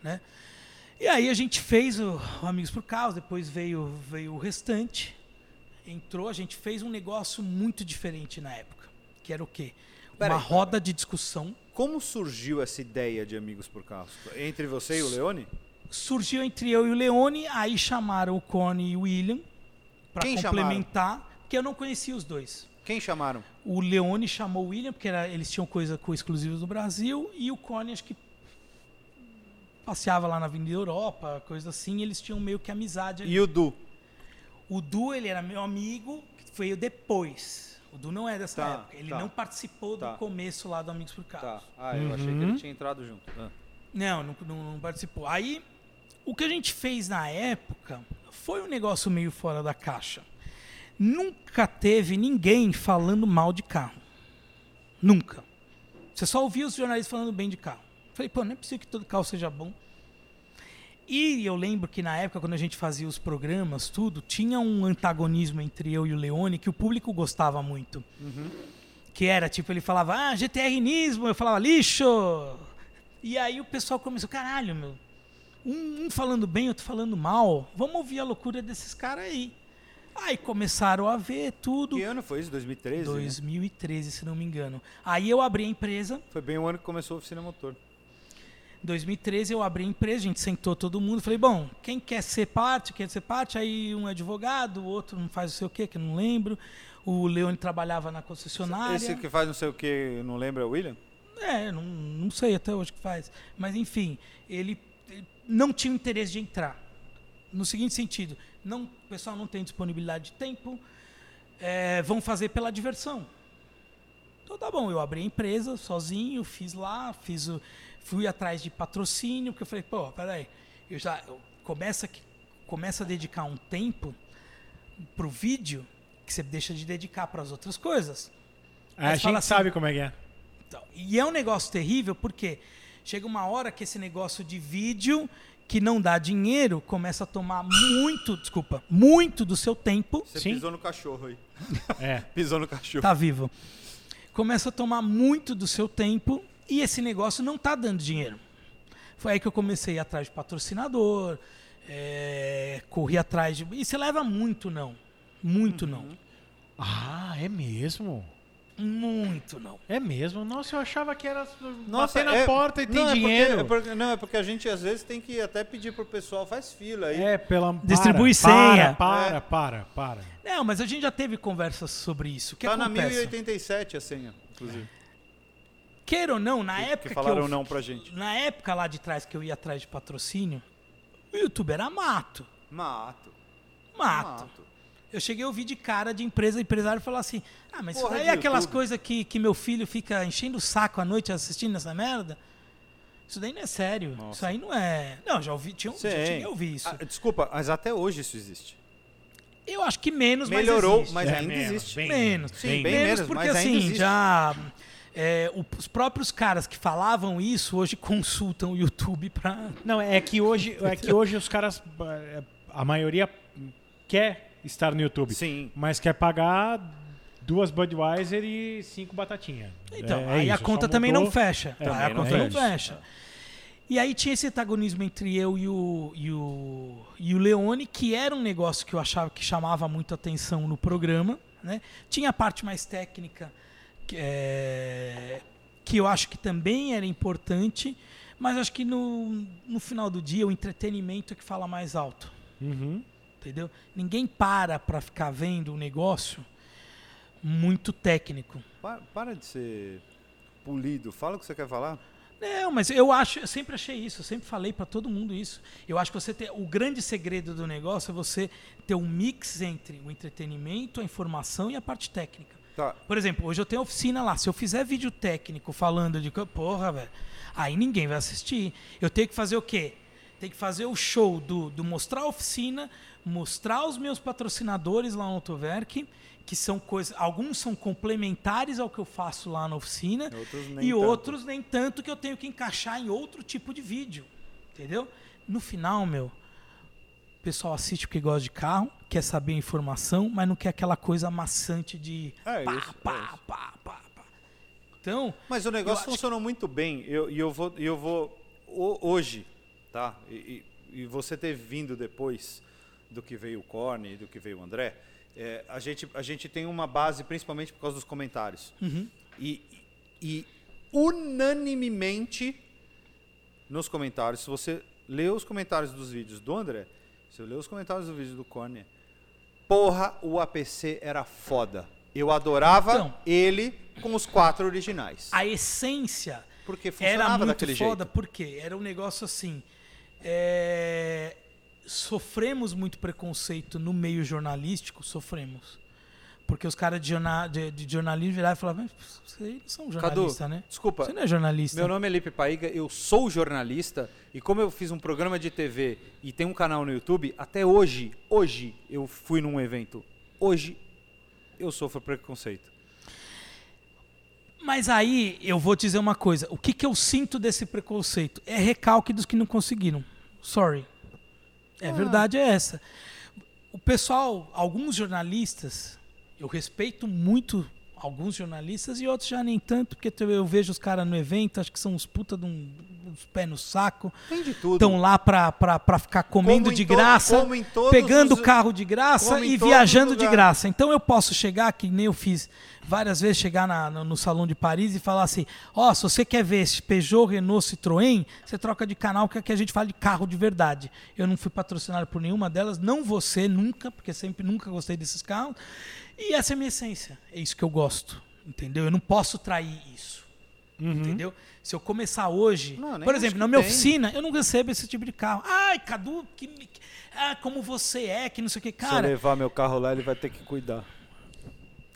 né? E aí a gente fez o, Amigos por Causa, depois veio, veio o restante. entrou, a gente fez um negócio muito diferente na época. Que era o quê? Pera Uma aí, roda de discussão. Como surgiu essa ideia de Amigos por Carros? Entre você e o Leone? Surgiu entre eu e o Leone, aí chamaram o Cone e o William para complementar, porque eu não conhecia os dois. Quem chamaram? O Leone chamou o William, porque era- eles tinham coisa com exclusivos do Brasil, e o Cone acho que passeava lá na Avenida Europa, coisa assim, e eles tinham meio que amizade ali. E o Du? O Du, ele era meu amigo, que veio depois. O Du não é dessa Tá, época. Ele tá. não participou do Tá. começo lá do Amigos por Carros. Tá. Ah, eu achei que ele tinha entrado junto. Ah. Não, não, não- não participou. Aí, o que a gente fez na época foi um negócio meio fora da caixa. Nunca teve ninguém falando mal de carro. Nunca. Você só ouvia os jornalistas falando bem de carro. Falei, pô, não é possível que todo carro seja bom. E eu lembro que na época, quando a gente fazia os programas, tudo, tinha um antagonismo entre eu e o Leone que o público gostava muito. Que era, tipo, ele falava, ah, GTRnismo, eu falava, lixo! E aí o pessoal começou, caralho, meu, um, um falando bem, outro falando mal, vamos ouvir a loucura desses caras aí. Aí começaram a ver tudo. Que ano foi isso? 2013? né? 2013, se não me engano. Aí eu abri a empresa. Foi bem o ano que começou a oficina motor. 2013 eu abri a empresa, a gente sentou todo mundo, falei, bom, quem quer ser parte, quer ser parte, aí um é advogado, o outro não faz não sei o que, que eu não lembro. O Leone trabalhava na concessionária. Esse que faz não sei o que, não lembra é o William? É, não, não sei até hoje o que faz. Mas enfim, ele, ele não tinha interesse de entrar. No seguinte sentido, não, o pessoal não tem disponibilidade de tempo, é, vão fazer pela diversão. Então tá bom, eu abri a empresa sozinho, fiz lá, fiz o, fui atrás de patrocínio, porque eu falei, pô, peraí, eu já eu começa, a que- começa a dedicar um tempo pro vídeo que você deixa de dedicar para as outras coisas. A Mas fala gente assim- sabe como é que é. Então, e é um negócio terrível porque chega uma hora que esse negócio de vídeo que não dá dinheiro começa a tomar muito, desculpa, muito do seu tempo. Você Sim. pisou no cachorro aí. É. Pisou no cachorro. Tá vivo. Começa a tomar muito do seu tempo e esse negócio não tá dando dinheiro. Foi aí que eu comecei a ir atrás de patrocinador, é, corri atrás de. E você leva muito não. Muito não. Ah, é mesmo? Muito não. É mesmo? Nossa, eu achava que era Nossa, bater na é- porta e tem não, é porque- dinheiro. é porque- não, é porque a gente às vezes tem que até pedir pro pessoal, faz fila aí. É, pela. Distribui para, senha. Para, É. para, para, para. Não, mas a gente já teve conversas sobre isso. O que tá na acontece? 1087 a senha, inclusive. Queira ou não, na Que- época que falaram eu, não pra gente. Na época lá de trás que eu ia atrás de patrocínio, o YouTube era mato. Mato. Mato. Eu cheguei a ouvir de cara de empresa, empresário falar assim: Ah, mas Porra isso daí é aquelas coisas que, que meu filho fica enchendo o saco à noite assistindo essa merda? Isso daí não é sério. Nossa. Isso aí não é. Não, já ouvi, tinha, já Sim. cheguei a ouvir isso. Ah, desculpa, mas até hoje isso existe. Eu acho que menos, Melhorou, mas existe. mas É, ainda menos, existe. bem Menos. Sim, bem bem menos menos, porque mas ainda assim, existe. já. É, os próprios caras que falavam isso hoje consultam o YouTube pra. Não, é que hoje, é que hoje os caras, eh, a maioria quer estar no YouTube, Sim. mas quer pagar duas Budweiser e cinco batatinha. Então, É- é aí a isso, conta só também mudou- não fecha. É, aí a também não conta não fecha. fecha. E aí tinha esse antagonismo entre eu e o, e o, e o Leone, que era um negócio que eu achava que chamava muito atenção no programa. Né? Tinha a parte mais técnica, é, que eu acho que também era importante, mas acho que no, no final do dia o entretenimento é que fala mais alto. Uhum. Entendeu? Ninguém para para ficar vendo um negócio muito técnico. Pa- para de ser polido. Fala o que você quer falar. Não, mas eu acho, eu sempre achei isso, eu sempre falei pra todo mundo isso. Eu acho que você ter, o grande segredo do negócio é você ter um mix entre o entretenimento, a informação e a parte técnica. Tá. Por exemplo, hoje eu tenho oficina lá. Se eu fizer vídeo técnico falando de porra, velho, aí ninguém vai assistir. Eu tenho que fazer o quê? Tem que fazer o show do, do mostrar a oficina, mostrar os meus patrocinadores lá no Autoverk, que são coisas. Alguns são complementares ao que eu faço lá na oficina, Outros e tanto. outros nem tanto que eu tenho que encaixar em outro tipo de vídeo. Entendeu? No final, meu, pessoal assiste porque gosta de carro, quer saber a informação, mas não quer aquela coisa maçante de É pá, isso, é pá, isso. pá, pá, pá. Então, Mas o negócio funcionou muito bem. E eu, eu vou, eu vou ho- hoje, tá? E, e- e você ter vindo depois do que veio o Corne e do que veio o André, é, a, gente, a gente tem uma base principalmente por causa dos comentários. Uhum. E, e unanimemente nos comentários, se você lê os comentários dos vídeos do André, se você lê os comentários do vídeo do Corner, porra, o APC era foda. Eu adorava Então. ele com os quatro originais. A essência Porque era muito daquele foda, jeito. porque era um negócio assim. é, Sofremos muito preconceito no meio jornalístico, sofremos. Porque os caras de, jorna- de- de jornalismo viravam e falavam, "Mas vocês não são Cadu, jornalistas, né? desculpa, Você não é jornalista. Meu nome é Lipe Paiga, eu sou jornalista e como eu fiz um programa de TV e tenho um canal no YouTube, até hoje, hoje eu fui num evento. Hoje eu sofro preconceito. Mas aí eu vou te dizer uma coisa. O que, que eu sinto desse preconceito? É recalque dos que não conseguiram. Sorry. É verdade, é essa. O pessoal, alguns jornalistas, eu respeito muito alguns jornalistas e outros já nem tanto, porque eu vejo os caras no evento, acho que são uns puta de um, uns pés no saco. Tem de tudo. Estão lá pra, pra, pra ficar comendo de graça, pegando os- carro de graça e viajando de graça. Então eu posso chegar, que nem eu fiz várias vezes, chegar na- no, no salão de Paris e falar assim: ó, se você quer ver esse Peugeot, Renault, Citroën, você troca de canal, que aqui a gente fala de carro de verdade. Eu não fui patrocinado por nenhuma delas, não você nunca, porque sempre nunca gostei desses carros. E essa é a minha essência. É isso que eu gosto. Entendeu? Eu não posso trair isso. Entendeu? Se eu começar hoje, Uhum. Não, por exemplo, na minha tem. oficina, eu não recebo esse tipo de carro. Ai, Cadu, que, ah, como você é, que não sei o que. Se eu Cara, levar meu carro lá, ele vai ter que cuidar.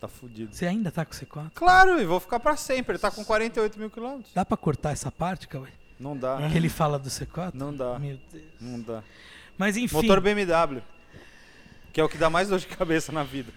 Tá fudido. você ainda tá com o C4? Claro, e vou ficar pra sempre. Ele tá com 48 mil quilômetros. Dá pra cortar essa parte, Cauê? Não dá. Que ele fala do C4? Não dá. Meu Deus. Não dá. Mas enfim. Motor BMW. Que é o que dá mais dor de cabeça na vida.